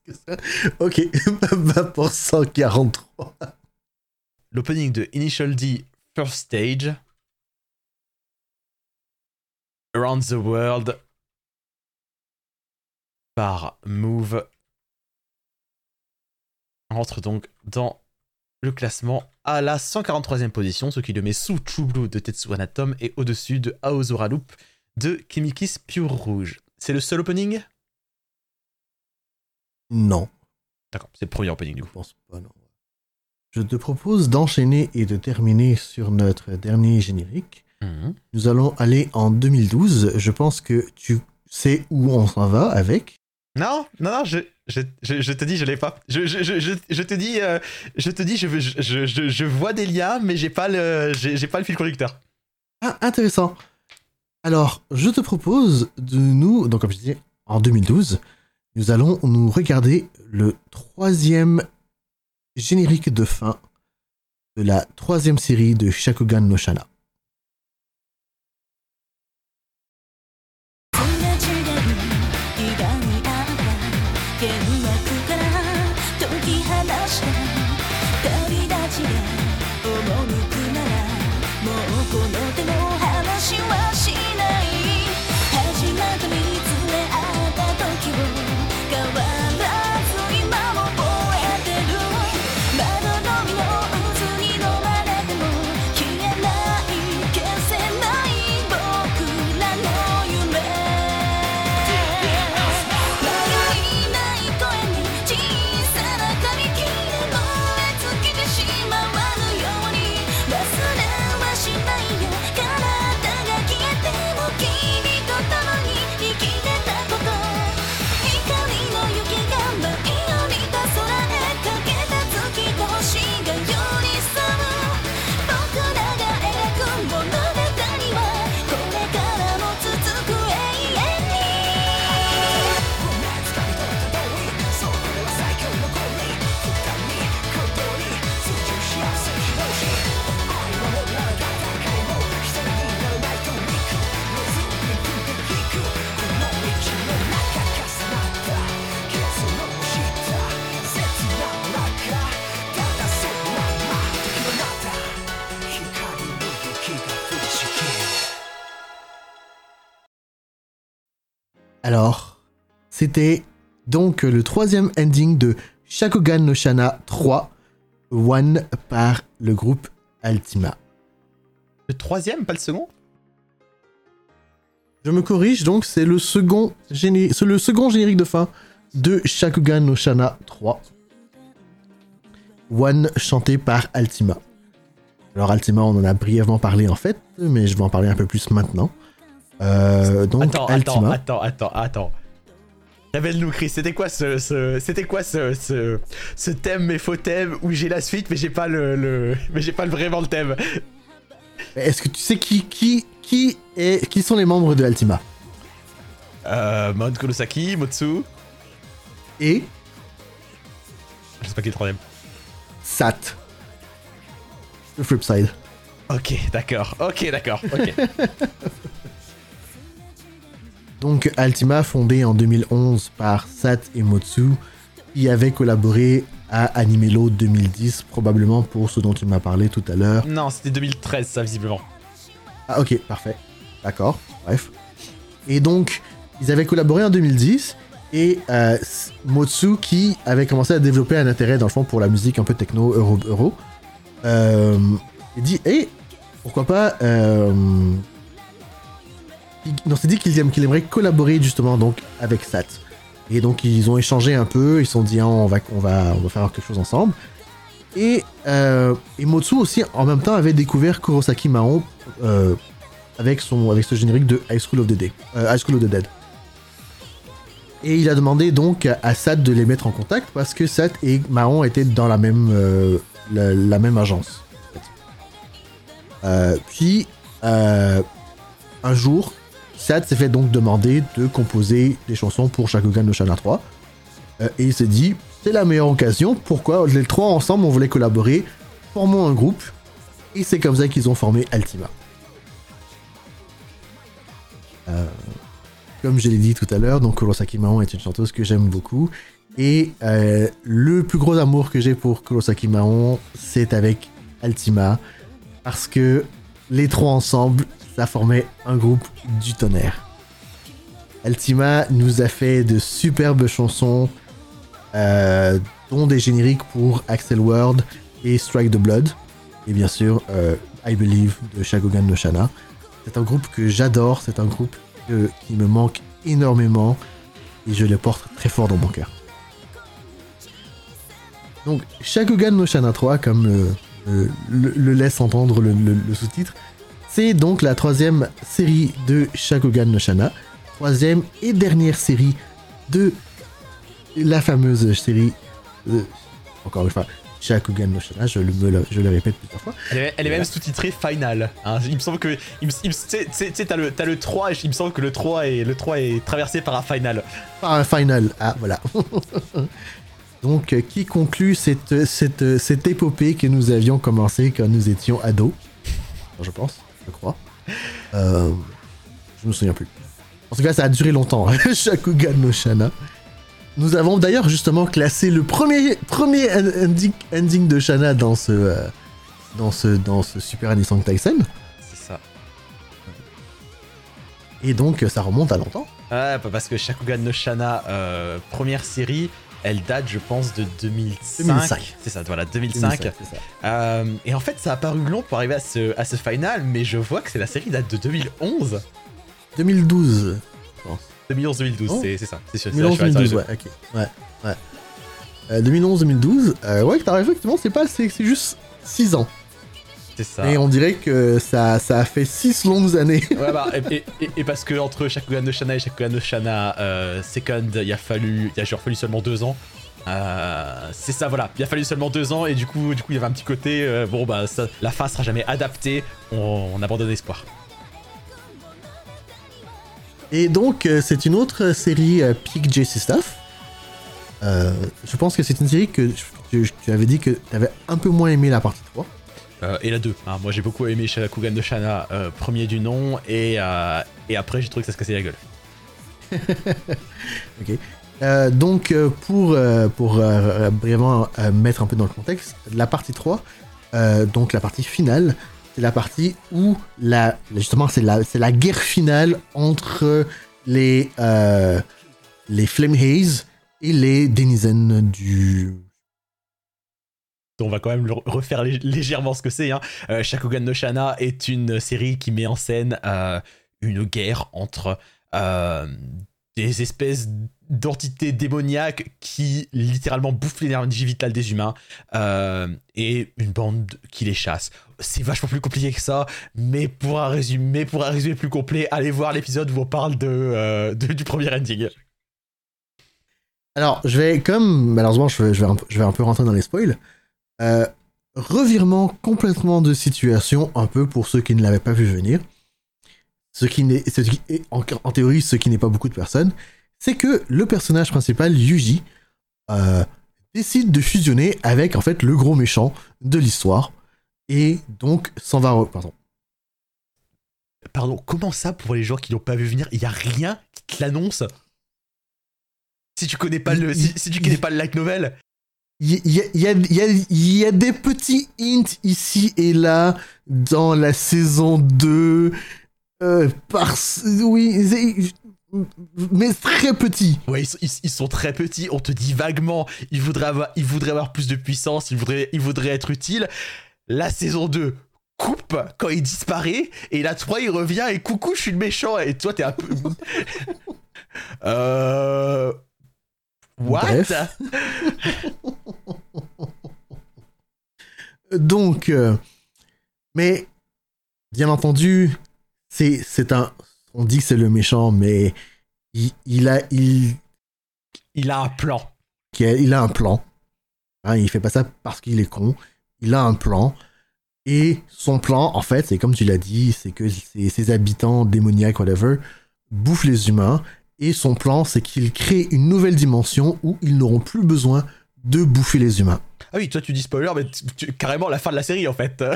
que ça. Ok, <laughs> va pour 143. L'opening de Initial D First Stage. Around the World. Par Move. Rentre donc dans le classement à la 143e position, ce qui le met sous True Blue de Tetsuo Anatom et au-dessus de Aozora Loop de Kimikis Pure Rouge. C'est le seul opening? Non. D'accord, c'est le premier opening du coup. Je pense pas, non. Je te propose d'enchaîner et de terminer sur notre dernier générique. Mhm. Nous allons aller en 2012. Je pense que tu sais où on s'en va avec. Non, non, non, je, te dis, je l'ai pas. Je, te dis, euh, je vois des liens, mais j'ai pas pas le fil conducteur. Ah, intéressant. Alors, je te propose de nous, donc comme je disais, en 2012, nous allons nous regarder le troisième générique de fin de la troisième série de Shakugan no Shana. C'était donc le troisième ending de Shakugan no Shana 3, One par le groupe Altima. Le troisième, pas le second? Je me corrige, donc c'est le second géné- le second générique de fin de Shakugan no Shana 3. One chanté par Altima. Alors Altima, on en a brièvement parlé en fait, mais je vais en parler un peu plus maintenant. Euh, donc Attends, Altima. attends, attends, attends, attends. Révèle-nous, Chris, c'était quoi ce, ce- c'était quoi ce, ce, ce thème, mais faux thème, où j'ai la suite, mais j'ai pas le, le- mais j'ai pas le- vraiment le thème. Est-ce que tu sais qui qui qui est qui sont les membres de Altima? Euh, Mount Kurosaki, Motsu, Et? Je sais pas qui est le troisième. Sat. Le Flipside. Ok, d'accord, ok, d'accord, ok. <laughs> Donc Altima, fondé en 2011 par Sat et Motsu, qui avaient collaboré à Animelo 2010, probablement pour ce dont tu m'as parlé tout à l'heure. non, c'était 2013, ça, visiblement. Ah ok, parfait. D'accord, bref. Et donc, ils avaient collaboré en 2010, et euh, Motsu, qui avait commencé à développer un intérêt, dans le fond, pour la musique un peu techno, euro, euro, euh, il dit, hé, pourquoi pas... Euh, non, c'est dit qu'il qu'il aimerait collaborer justement donc avec Sat. Et donc ils ont échangé un peu, ils se sont dit Ah, on va, on va, on va faire quelque chose ensemble. Et, euh, et Motsu aussi en même temps avait découvert Kurosaki Mahon euh, avec, son, avec ce générique de High School of the, euh, High School of Dead. Et il a demandé donc à Sat de les mettre en contact parce que Sat et Mahon étaient dans la même, la, même agence. puis un jour, Sat s'est fait donc demander de composer des chansons pour Shakugan no Shana 3. Euh, et il s'est dit, c'est la meilleure occasion, pourquoi les trois ensemble on voulait collaborer, formons un groupe. Et c'est comme ça qu'ils ont formé Altima. Euh, comme je l'ai dit tout à l'heure, donc Kurosaki Mahon est une chanteuse que j'aime beaucoup. Et euh, le plus gros amour que j'ai pour Kurosaki Mahon, c'est avec Altima. Parce que les trois ensemble, ça formait un groupe du tonnerre. Altima nous a fait de superbes chansons, euh, dont des génériques pour Axel World et Strike the Blood. Et bien sûr, euh, I Believe de Shagogan no Shana. C'est un groupe que j'adore, c'est un groupe qui me manque énormément et je le porte très fort dans mon cœur. Donc, Shakugan no Shana 3, comme euh, le, laisse entendre le sous-titre, c'est donc la troisième série de Shakugan no Shana, troisième et dernière série de la fameuse série, euh, encore une fois, Shakugan no Shana, je le, me le- je le répète plusieurs fois. Elle est, elle est même sous-titrée Final. hein. Il me semble que. Tu sais- t'as le, t'as le 3 et il me semble que le 3 est, le 3 est traversé par un Final. Par un final. Ah, voilà. <laughs> Donc, euh, qui conclut cette, cette, cette épopée que nous avions commencé quand nous étions ados? Je pense, je crois. Euh, je me souviens plus. En tout cas, ça a duré longtemps. hein. <laughs> Shakugan no Shana. Nous avons d'ailleurs justement classé le premier, premier en- ending, ending de Shana dans ce, euh, dans ce, dans ce Super Anisong Tyson. C'est ça. Et donc, ça remonte à longtemps. Ouais, parce que Shakugan no Shana, euh, première série, elle date, je pense, de 2005. 2005. C'est ça, voilà, 2005. C'est ça. Euh, et en fait, ça a paru long pour arriver à ce, à ce final, mais je vois que c'est la série date de 2011. 2012, je pense. 2011-2012, Oh. c'est ça. C'est sûr. c'est là, je suis 2011-2012, arrêté. ouais, ok. Ouais, ouais. Euh, 2011-2012, euh, ouais, t'as raison, effectivement, c'est pas, c'est c'est juste 6 ans. C'est ça. Et on dirait que ça, ça a fait 6 longues années. Ouais, bah, et, et- et- et parce que entre Shakugan no Shana et Shakugan no Shana euh, Second, il a fallu, il a genre fallu seulement deux ans. Euh, c'est ça, voilà. Il a fallu seulement deux ans et du coup, du coup, il y avait un petit côté. euh, bon, bah, ça, la fin sera jamais adaptée. On, on abandonne l'espoir. Et donc, euh, c'est une autre série Peak JC Stuff. Je pense que c'est une série que tu avais dit que tu avais un peu moins aimé la partie 3. Euh, et la 2. moi, j'ai beaucoup aimé Shakugan no Shana, euh, premier du nom, et, euh, et après, j'ai trouvé que ça se cassait la gueule. <laughs> Euh, donc, pour, pour brièvement mettre un peu dans le contexte, la partie 3, euh, donc la partie finale, c'est la partie où, la, justement, c'est la, la guerre finale entre les, les Flame Haze et les Denizen du. On va quand même refaire lég- légèrement ce que c'est. Hein. Euh, Shakugan no Shana est une série qui met en scène euh, une guerre entre euh, des espèces d'entités démoniaques qui littéralement bouffent l'énergie vitale des humains et une bande qui les chasse. C'est vachement plus compliqué que ça, mais pour un résumé, pour un résumé plus complet, allez voir l'épisode où on parle de, du premier ending. Alors, je vais, comme malheureusement, je vais, un, je vais un peu rentrer dans les spoils. Euh, revirement complètement de situation, un peu pour ceux qui ne l'avaient pas vu venir. Ce qui n'est, en, en théorie, ce qui n'est pas beaucoup de personnes, c'est que le personnage principal, Yuji, euh, décide de fusionner avec en fait le gros méchant de l'histoire et donc s'en va. Pardon. Pardon, comment ça pour les gens qui l'ont pas vu venir Il y a rien qui te l'annonce? Si tu connais pas le, si, si tu connais pas le light novel, Il y, y a- y y des petits hints ici et là dans la saison 2. Euh, par... Oui, mais très petit. Ouais, ils, sont- ils- ils sont très petits. On te dit vaguement, ils voudraient avoir, ils voudraient avoir plus de puissance, ils voudraient, ils voudraient être utiles. La saison 2 coupe quand il disparaît, et la 3 il revient et coucou, je suis le méchant. Et toi, t'es un peu. <laughs> euh. What? Bref. <laughs> Donc, euh, mais bien entendu, c'est c'est un. On dit que c'est le méchant, mais il, il a il, Il a un plan. qu'il a- il a un plan. Hein, il fait pas ça parce qu'il est con. Il a un plan. Et son plan, en fait, c'est comme tu l'as dit, c'est que ses, ses habitants démoniaques, whatever, bouffent les humains. Et son plan, c'est qu'il crée une nouvelle dimension où ils n'auront plus besoin de bouffer les humains. Ah oui, toi tu dis spoiler, mais tu- carrément la fin de la série en fait. <laughs>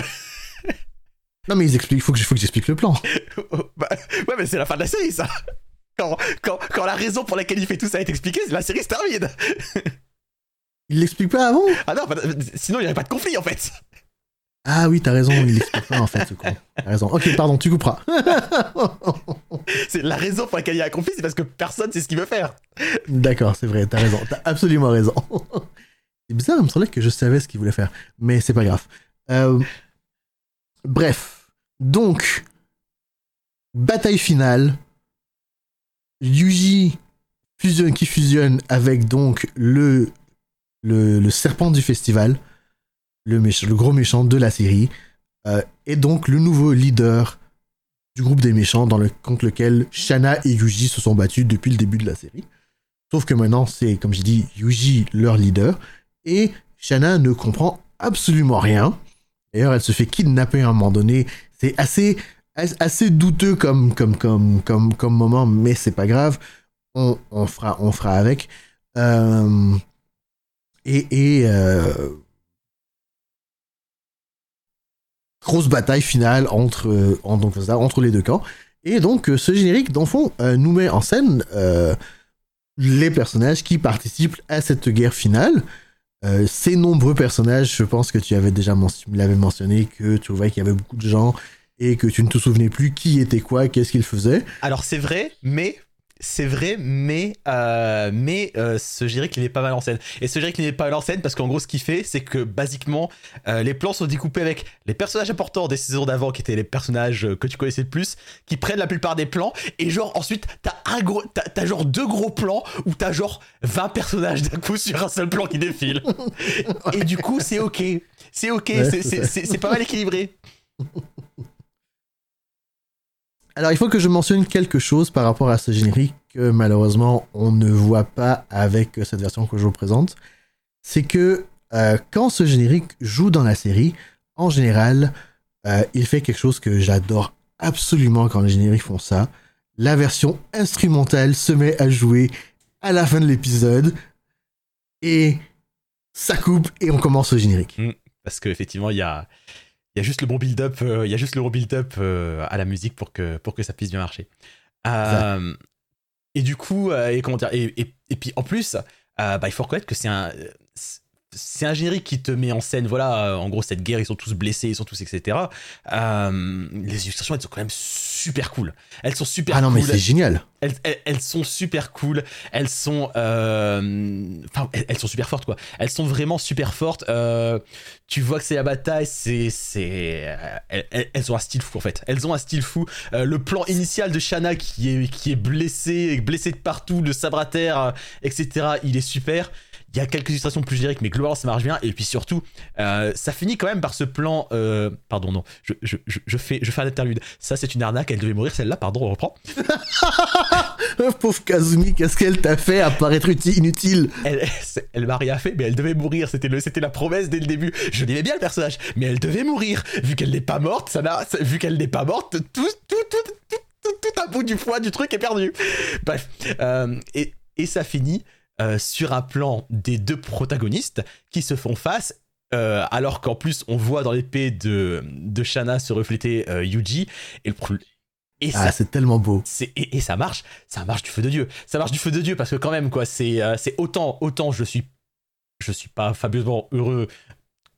Non, mais ils expliquent, il faut que, faut que j'explique le plan. <laughs> Bah, ouais, mais c'est la fin de la série ça. Quand, quand, quand la raison pour laquelle il fait tout ça est expliquée, la série se termine. Ils l'expliquent pas avant Ah non, bah, sinon il n'y aurait pas de conflit en fait. Ah oui, t'as raison, il l'explique pas en fait, ce con. T'as raison. Ok, pardon, tu couperas. <laughs> C'est la raison pour laquelle il y a un conflit, c'est parce que personne sait ce qu'il veut faire. D'accord, c'est vrai, t'as raison, t'as absolument raison. c'est bizarre, il me semblait que je savais ce qu'il voulait faire, mais c'est pas grave. Euh, Bref, donc, bataille finale. Yuji fusionne, qui fusionne avec donc le, le, le serpent du festival, le, gros méchant de la série, euh, et donc le nouveau leader du groupe des méchants contre lequel Shana et Yuji se sont battus depuis le début de la série. Sauf que maintenant, c'est, comme j'ai dit, Yuji leur leader. Et Shana ne comprend absolument rien. D'ailleurs, elle se fait kidnapper à un moment donné. C'est assez, as- assez douteux comme, comme, comme, comme, comme moment, mais c'est pas grave. On, on, fera, on fera avec. Euh, et et euh, grosse bataille finale entre, euh, donc, entre les deux camps. Et donc, euh, ce générique, dans le fond, euh, nous met en scène les personnages qui participent à cette guerre finale. Ces nombreux personnages, je pense que tu avais déjà l'avais mentionné, que tu trouvais qu'il y avait beaucoup de gens et que tu ne te souvenais plus qui était quoi, qu'est-ce qu'ils faisaient. Alors c'est vrai, mais c'est vrai, mais euh, mais euh, ce générique il est pas mal en scène. Et ce générique il est pas mal en scène parce qu'en gros ce qu'il fait, c'est que basiquement euh, les plans sont découpés avec les personnages importants des saisons d'avant qui étaient les personnages euh, que tu connaissais le plus, qui prennent la plupart des plans et genre ensuite t'as un gros, t'as, t'as genre deux gros plans où t'as genre 20 personnages d'un coup <laughs> sur un seul plan qui défilent. Et du coup c'est ok, c'est ok, Ouais, c'est, c'est c'est- c'est pas mal équilibré. <laughs> Alors, il faut que je mentionne quelque chose par rapport à ce générique que malheureusement on ne voit pas avec cette version que je vous présente. C'est que euh, quand ce générique joue dans la série, en général, euh, il fait quelque chose que j'adore absolument quand les génériques font ça. La version instrumentale se met à jouer à la fin de l'épisode et ça coupe et on commence le générique. parce qu'effectivement il y a il y a juste le bon build-up euh, il y a juste le bon build-up euh, à la musique pour que pour que ça puisse bien marcher Euh, et du coup euh, et comment dire et, et, et puis en plus euh, bah, il faut reconnaître que c'est un c'est un générique qui te met en scène, voilà, euh, en gros, cette guerre, ils sont tous blessés, ils sont tous, etc. Euh, les illustrations, elles sont quand même super cool. Elles sont super Ah non, mais cool. c'est génial. elles, elles- elles sont super cool. Elles sont, euh, enfin, elles, sont super fortes, quoi. Elles sont vraiment super fortes. Euh, tu vois que c'est la bataille, c'est, c'est, euh, elles, ont un style fou, en fait. Elles ont un style fou. Euh, le plan initial de Shanna qui est, qui est blessé, blessé de partout, le sabre à terre, etc. Il est super. Il y a quelques illustrations plus génériques, mais globalement ça marche bien. Et puis surtout, euh, ça finit quand même par ce plan. euh, pardon, non, je, je, je, fais, je fais un interlude. Ça, c'est une arnaque. Elle devait mourir celle-là. Pardon, on reprend. Euh, <laughs> Pauvre Kazumi, qu'est-ce qu'elle t'a fait à paraître uti- inutile? Elle, elle m'a rien fait, mais elle devait mourir. C'était le, c'était la promesse dès le début. Je l'aimais bien le personnage, mais elle devait mourir. Vu qu'elle n'est pas morte, ça n'a, vu qu'elle n'est pas morte, tout, tout, tout, tout, tout, tout un bout du foie du truc est perdu. Bref, euh, et, et ça finit euh, sur un plan des deux protagonistes qui se font face. euh, alors qu'en plus on voit dans l'épée de, de Shanna se refléter euh, Yuji et le et ça Ah, c'est tellement beau. et, et ça marche ça marche du feu de dieu ça marche du feu de dieu parce que quand même quoi c'est c'est autant autant je suis je suis pas fabuleusement heureux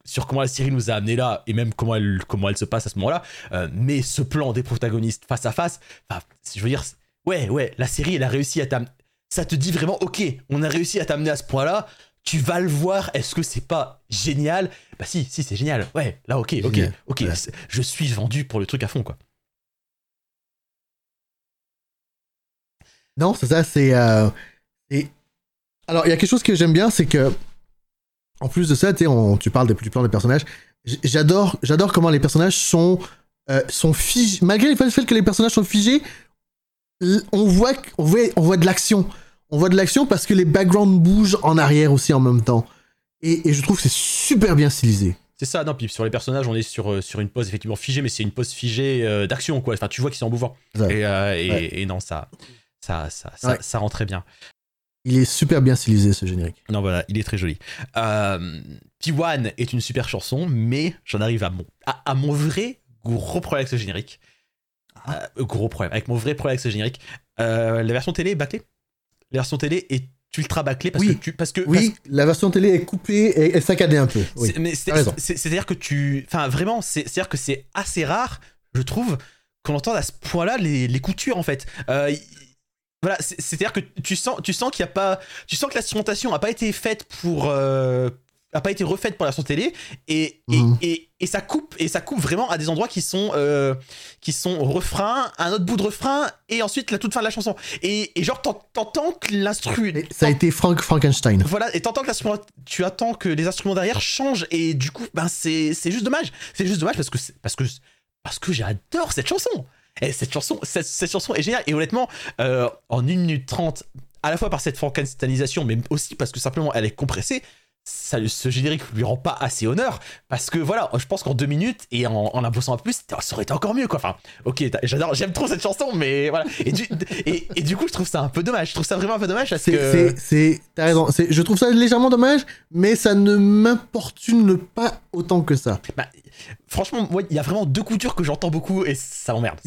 sur comment la série nous a amené là et même comment elle comment elle se passe à ce moment-là euh, mais ce plan des protagonistes face à face je veux dire ouais ouais la série elle a réussi à t'amener ça te dit vraiment ok on a réussi à t'amener à ce point-là tu vas le voir est-ce que c'est pas génial? Bah si si c'est génial ouais là ok ok Génial. ok Ouais. je suis vendu pour le truc à fond quoi Non, c'est ça, c'est. euh, et... Alors, il y a quelque chose que j'aime bien, c'est que. En plus de ça, tu sais, on- tu parles des plus plans des personnages. J'adore, j'adore comment les personnages sont, euh, sont figés. Malgré le fait que les personnages sont figés, on voit, on voit, on voit de l'action. On voit de l'action parce que les backgrounds bougent en arrière aussi en même temps. Et, et je trouve que c'est super bien stylisé. C'est ça, non, puis sur les personnages, on est sur, euh, sur une pose effectivement figée, mais c'est une pose figée euh, d'action, quoi. Enfin, tu vois qu'ils sont. Ça. Et, euh, et, Ouais. et non, ça, ça, ça, ça rend très bien. Il est super bien stylisé ce générique. Non, voilà, il est très joli. Euh, P1 est une super chanson, mais j'en arrive à mon, à, à mon vrai gros problème avec ce générique. Euh, gros problème. Avec mon vrai problème avec ce générique. Euh, la version télé est bâclée. La version télé est ultra bâclée parce Oui. que tu. Parce que, Oui, la version télé est coupée et, et saccadée un peu. Oui. C'est- mais c'est- C'est-à-dire que tu. Enfin, vraiment, c'est- c'est-à-dire que c'est assez rare, je trouve, qu'on entende à ce point-là les, les coutures, en fait. Euh, voilà, c'est- c'est-à-dire que tu sens, tu sens qu'il y a pas. Tu sens que l'instrumentation n'a pas été faite pour. A pas été refaite pour la version télé et, et, Mhm. et, et ça coupe et ça coupe vraiment à des endroits qui sont euh, qui sont refrain un autre bout de refrain et ensuite la toute fin de la chanson et, et genre t'en- t'entends que l'instru ça a été Frank Frankenstein. voilà, et t'entends que l'instrument, tu attends que les instruments derrière changent et du coup, ben c'est juste dommage. C'est juste dommage parce que parce que parce que j'adore cette chanson. Et cette chanson, cette, cette chanson est géniale. Et honnêtement, euh, en 1 minute 30, à la fois par cette Frankensteinisation, mais aussi parce que simplement elle est compressée, ça, ce générique lui rend pas assez honneur. Parce que voilà, je pense qu'en deux minutes et en, en la bossant un peu plus, ça aurait été encore mieux quoi. Enfin, ok, j'adore, j'aime trop cette chanson, mais voilà. Et du, et, et du coup, je trouve ça un peu dommage. Je trouve ça vraiment un peu dommage parce C'est, que. c'est, t'as raison. Je trouve ça légèrement dommage, mais ça ne m'importune pas autant que ça. Bah, franchement, moi, il y a vraiment deux coutures que j'entends beaucoup et ça m'emmerde.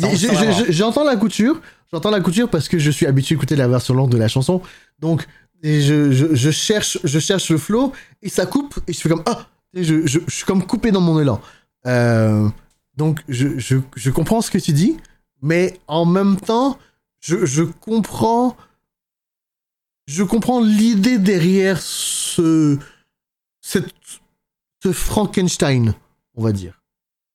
J'entends la couture, j'entends la couture parce que je suis habitué à écouter la version longue de la chanson. Donc, je, cherche, je cherche le flow et ça coupe et je fais comme ah, je, suis comme coupé dans mon élan. Euh, donc, je, comprends ce que tu dis, mais en même temps, je, comprends, je comprends l'idée derrière ce, Frankenstein, on va dire.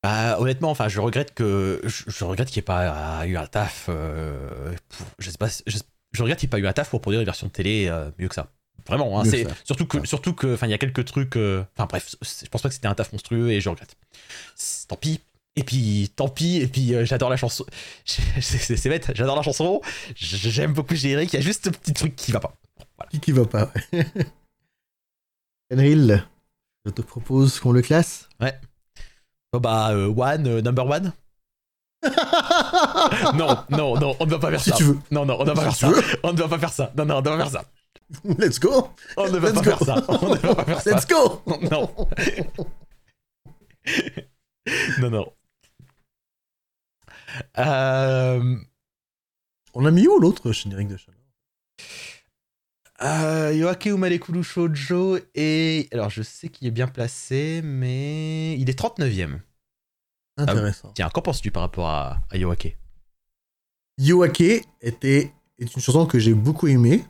Bah, honnêtement, enfin, je regrette que je, regrette qu'il n'y ait pas eu un taf. euh, pour, je sais pas, je regrette qu'il n'y ait pas eu un taf pour produire une version télé euh, mieux que ça. Vraiment, hein, c'est surtout que surtout que, enfin, il y a quelques trucs. euh, Enfin bref, je pense pas que c'était un taf monstrueux et je regrette. Tant pis. Et puis, tant pis. Et puis, euh, j'adore la chanson. <laughs> C'est bête. J'adore la chanson. J'aime beaucoup générique. Il y a juste un petit truc qui va pas. Voilà. Qui qui va pas ouais. <laughs> Enril, je te propose qu'on le classe. Bon, bah, one, number one. <laughs> non, non, non, on ne doit pas faire Si ça. tu veux. Non, non, on ne doit pas Si faire ça. veux. On ne doit pas faire ça. Non, non, on ne doit pas faire ça. Let's go On ne va Let's pas go. faire ça. On ne va pas faire ça. Let's go Non. non, non. Euh, On a mis où l'autre générique de Shanna Euh, Yoake Umalekulu Shoujo et alors je sais qu'il est bien placé, mais il est 39e. Intéressant. Tiens, qu'en penses-tu par rapport à, à Yoake Yoake était, est une chanson que j'ai beaucoup aimée.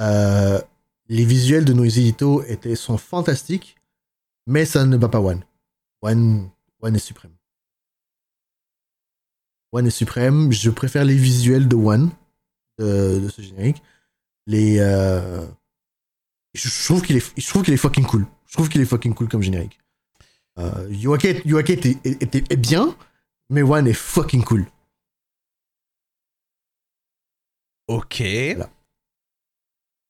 Euh, les visuels de Noisy Ito étaient, sont fantastiques, mais ça ne bat pas One. One, One est suprême. One est suprême. Je préfère les visuels de One, de, de ce générique. Les, euh, je, je trouve qu'il est, je trouve qu'il est fucking cool. Je trouve qu'il est fucking cool comme générique. Euh, Yoake, était, bien, mais One est fucking cool. Ok. Voilà.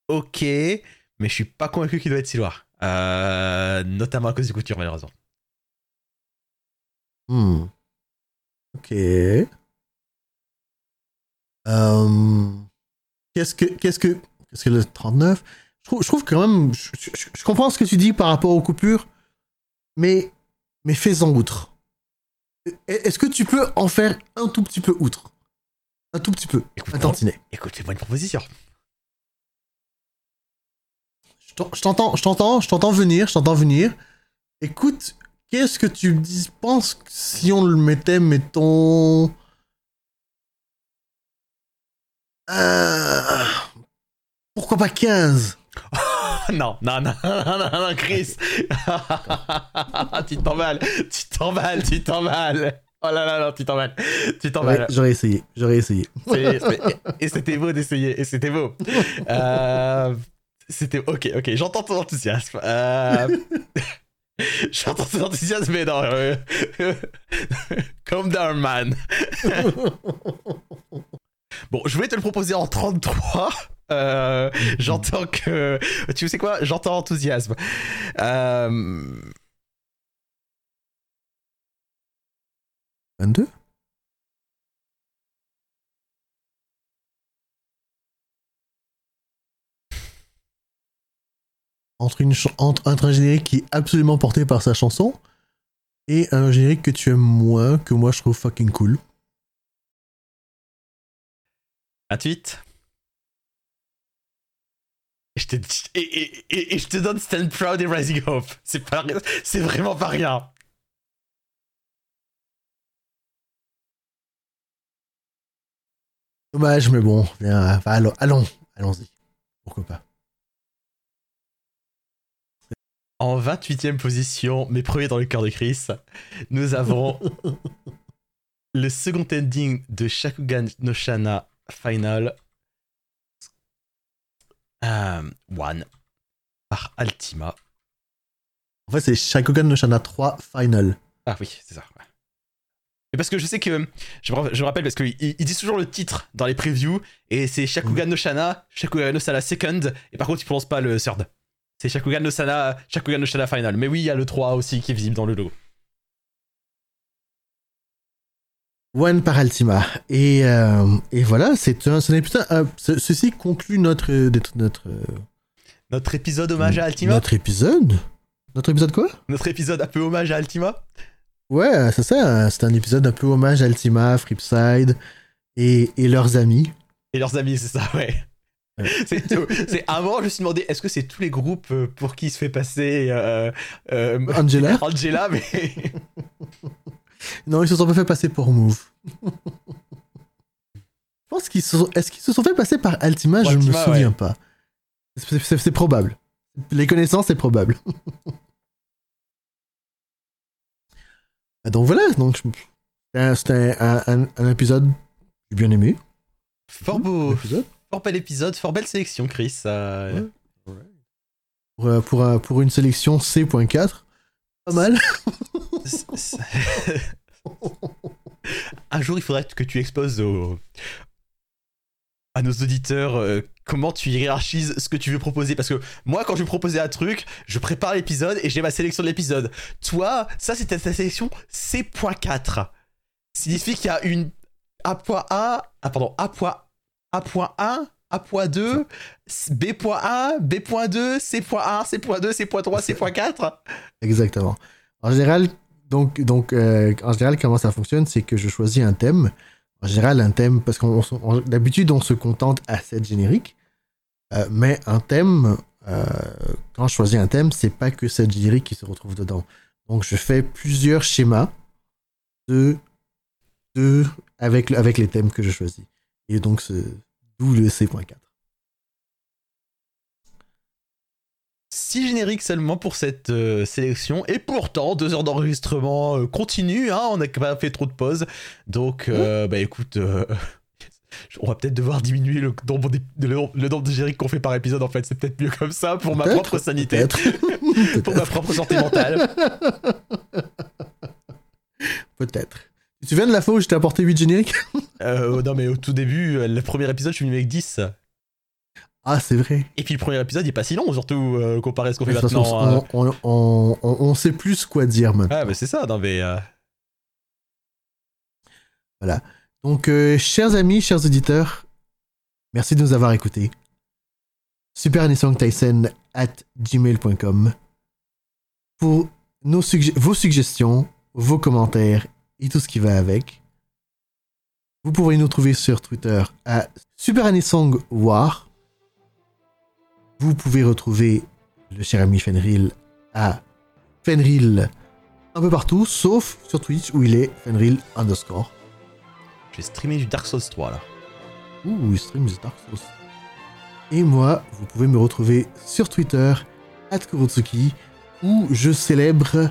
Ok, mais je suis pas convaincu qu'il doit être si loin. Euh, notamment à cause du couture, malheureusement. Hmm. Ok. Euh, Qu'est-ce que qu'est-ce que qu'est-ce que le 39 je trouve, je trouve quand même je, je- je comprends ce que tu dis par rapport aux coupures, mais mais fais-en outre. Est-ce que tu peux en faire un tout petit peu outre? Un tout petit peu. Écoute, Un tantinet. écoute, fais-moi une proposition. Je t'en- je t'entends, je t'entends, je t'entends venir, je t'entends venir. Écoute, qu'est-ce que tu dis, penses que si on le mettait, mettons. Euh, Pourquoi pas 15 <laughs> <laughs> non, non, <laughs> non, non, non, Chris. <laughs> tu t'emballes, tu t'emballes, tu t'emballes. Oh là là, non, tu t'emballes, tu t'emballes. J'aurais j'aurais essayé, j'aurais essayé. Et c'était beau d'essayer, et c'était beau. Euh, c'était ok, ok, j'entends ton enthousiasme. Euh, j'entends ton enthousiasme, mais non. euh, Calm down, man. Bon, je voulais te le proposer en 33. Euh, j'entends que. Tu sais quoi? J'entends enthousiasme. Euh, 22 entre, une entre, entre un générique qui est absolument porté par sa chanson et un générique que tu aimes moins, que moi je trouve fucking cool. 28. Et je te, et, et- et- et je te donne Stand Proud et Rising Hope. C'est pas, c'est vraiment pas rien. Dommage, mais bon, enfin, allons, allons, allons-y. Pourquoi pas. En 28ème position, mais premier dans le cœur de Chris, nous avons <laughs> le second ending de Shakugan no Shana Final euh, One par Altima. En fait, c'est Shakugan no Shana 3 Final. Ah oui, c'est ça. ouais. Mais parce que je sais que. Je me, je me rappelle parce qu'ils ils disent toujours le titre dans les previews et c'est Shakugan no Shana, Shakugan no Shana Second, et par contre ils prononcent pas le third. C'est Shakugan no Shana, Shakugan no Shana Final. Mais oui, il y a le 3 aussi qui est visible dans le logo. One par Altima. Et, euh, et voilà, c'est un, un- ce- ceci conclut notre, notre, notre, Notre épisode hommage à Altima notre épisode? Notre épisode quoi? Notre épisode un peu hommage à Altima Ouais, c'est ça. C'est un épisode un peu hommage à Altima, Flipside et, et leurs amis. Et leurs amis, c'est ça, ouais. <laughs> C'est moment, je me suis demandé, est-ce que c'est tous les groupes euh, pour qui il se fait passer euh, euh, Angela Angela, mais <laughs> Non, ils se sont pas fait passer pour Move. <laughs> Je pense qu'ils se sont... Est-ce qu'ils se sont fait passer par Altima? Je ne me souviens ouais. pas. C'est- probable. Les connaissances, c'est probable. <laughs> Ah, donc voilà, donc euh, c'était un, un- un épisode bien aimé. fort beau, Épisode. fort bel épisode, fort belle sélection, Chris. euh, Ouais. Pour, euh, pour, un- pour une sélection C.4, pas mal. <laughs> c'est- c'est- <laughs> Un jour, il faudrait que tu exposes aux- à nos auditeurs euh, comment tu hiérarchises ce que tu veux proposer. Parce que moi, quand je vais proposer un truc, je prépare l'épisode et j'ai ma sélection de l'épisode. Toi, ça, c'était ta sélection C.4. Signifie qu'il y a une A.1, ah pardon, A.1, A.1, A.2, B.1, B.2, C.1, C.2, C.3, C.4. Exactement. En général, donc, donc euh, en général, comment ça fonctionne, c'est que je choisis un thème. En général, un thème, parce qu'on on- on- d'habitude, on se contente à 7 génériques. Euh, mais un thème, euh, quand je choisis un thème, c'est pas que cette générique qui se retrouve dedans. Donc je fais plusieurs schémas de, de avec, avec les thèmes que je choisis. Et donc d'où le C.4. Six génériques seulement pour cette euh, sélection. Et pourtant, deux heures d'enregistrement euh, continue. Hein, on n'a pas fait trop de pauses. Donc, euh, bah écoute, <laughs> on va peut-être devoir diminuer le nombre, de- le, le nombre de génériques qu'on fait par épisode. En fait, c'est peut-être mieux comme ça pour ma propre sanité, <laughs> pour ma propre santé mentale. <laughs> Peut-être. Tu te souviens de la fois où je t'ai apporté 8 génériques? Non, mais au tout début, le premier épisode, je suis venu avec 10. Ah, c'est vrai. Et puis le premier épisode, il est pas si long, surtout euh, comparé à ce qu'on fait toute façon, maintenant. hein. on, on, on, on- on sait plus quoi dire maintenant. Ah, mais c'est ça, non, mais. euh, Donc, euh, chers amis, chers auditeurs, merci de nous avoir écoutés. Super Tyson at gmail.com pour nos vos suggestions, vos commentaires et tout ce qui va avec. Vous pourrez nous trouver sur Twitter à Super War. Vous pouvez retrouver le cher ami Fenril à Fenril un peu partout, sauf sur Twitch où il est Fenril underscore. Je vais streamer du Dark Souls 3 là. Ouh, stream the Dark Souls. Et moi, vous pouvez me retrouver sur Twitter, at Kurotsuki, où je célèbre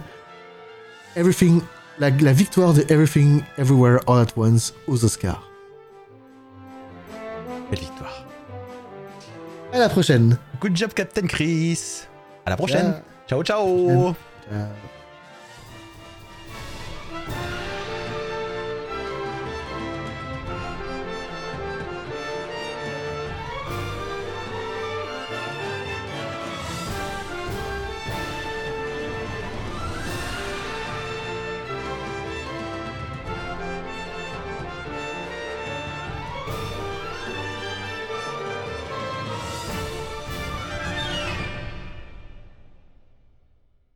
Everything, la, la victoire de Everything Everywhere All at Once aux Oscars. Belle victoire. À la prochaine. Good job, Captain Chris. À la prochaine. Ciao. Ciao, ciao. Ciao.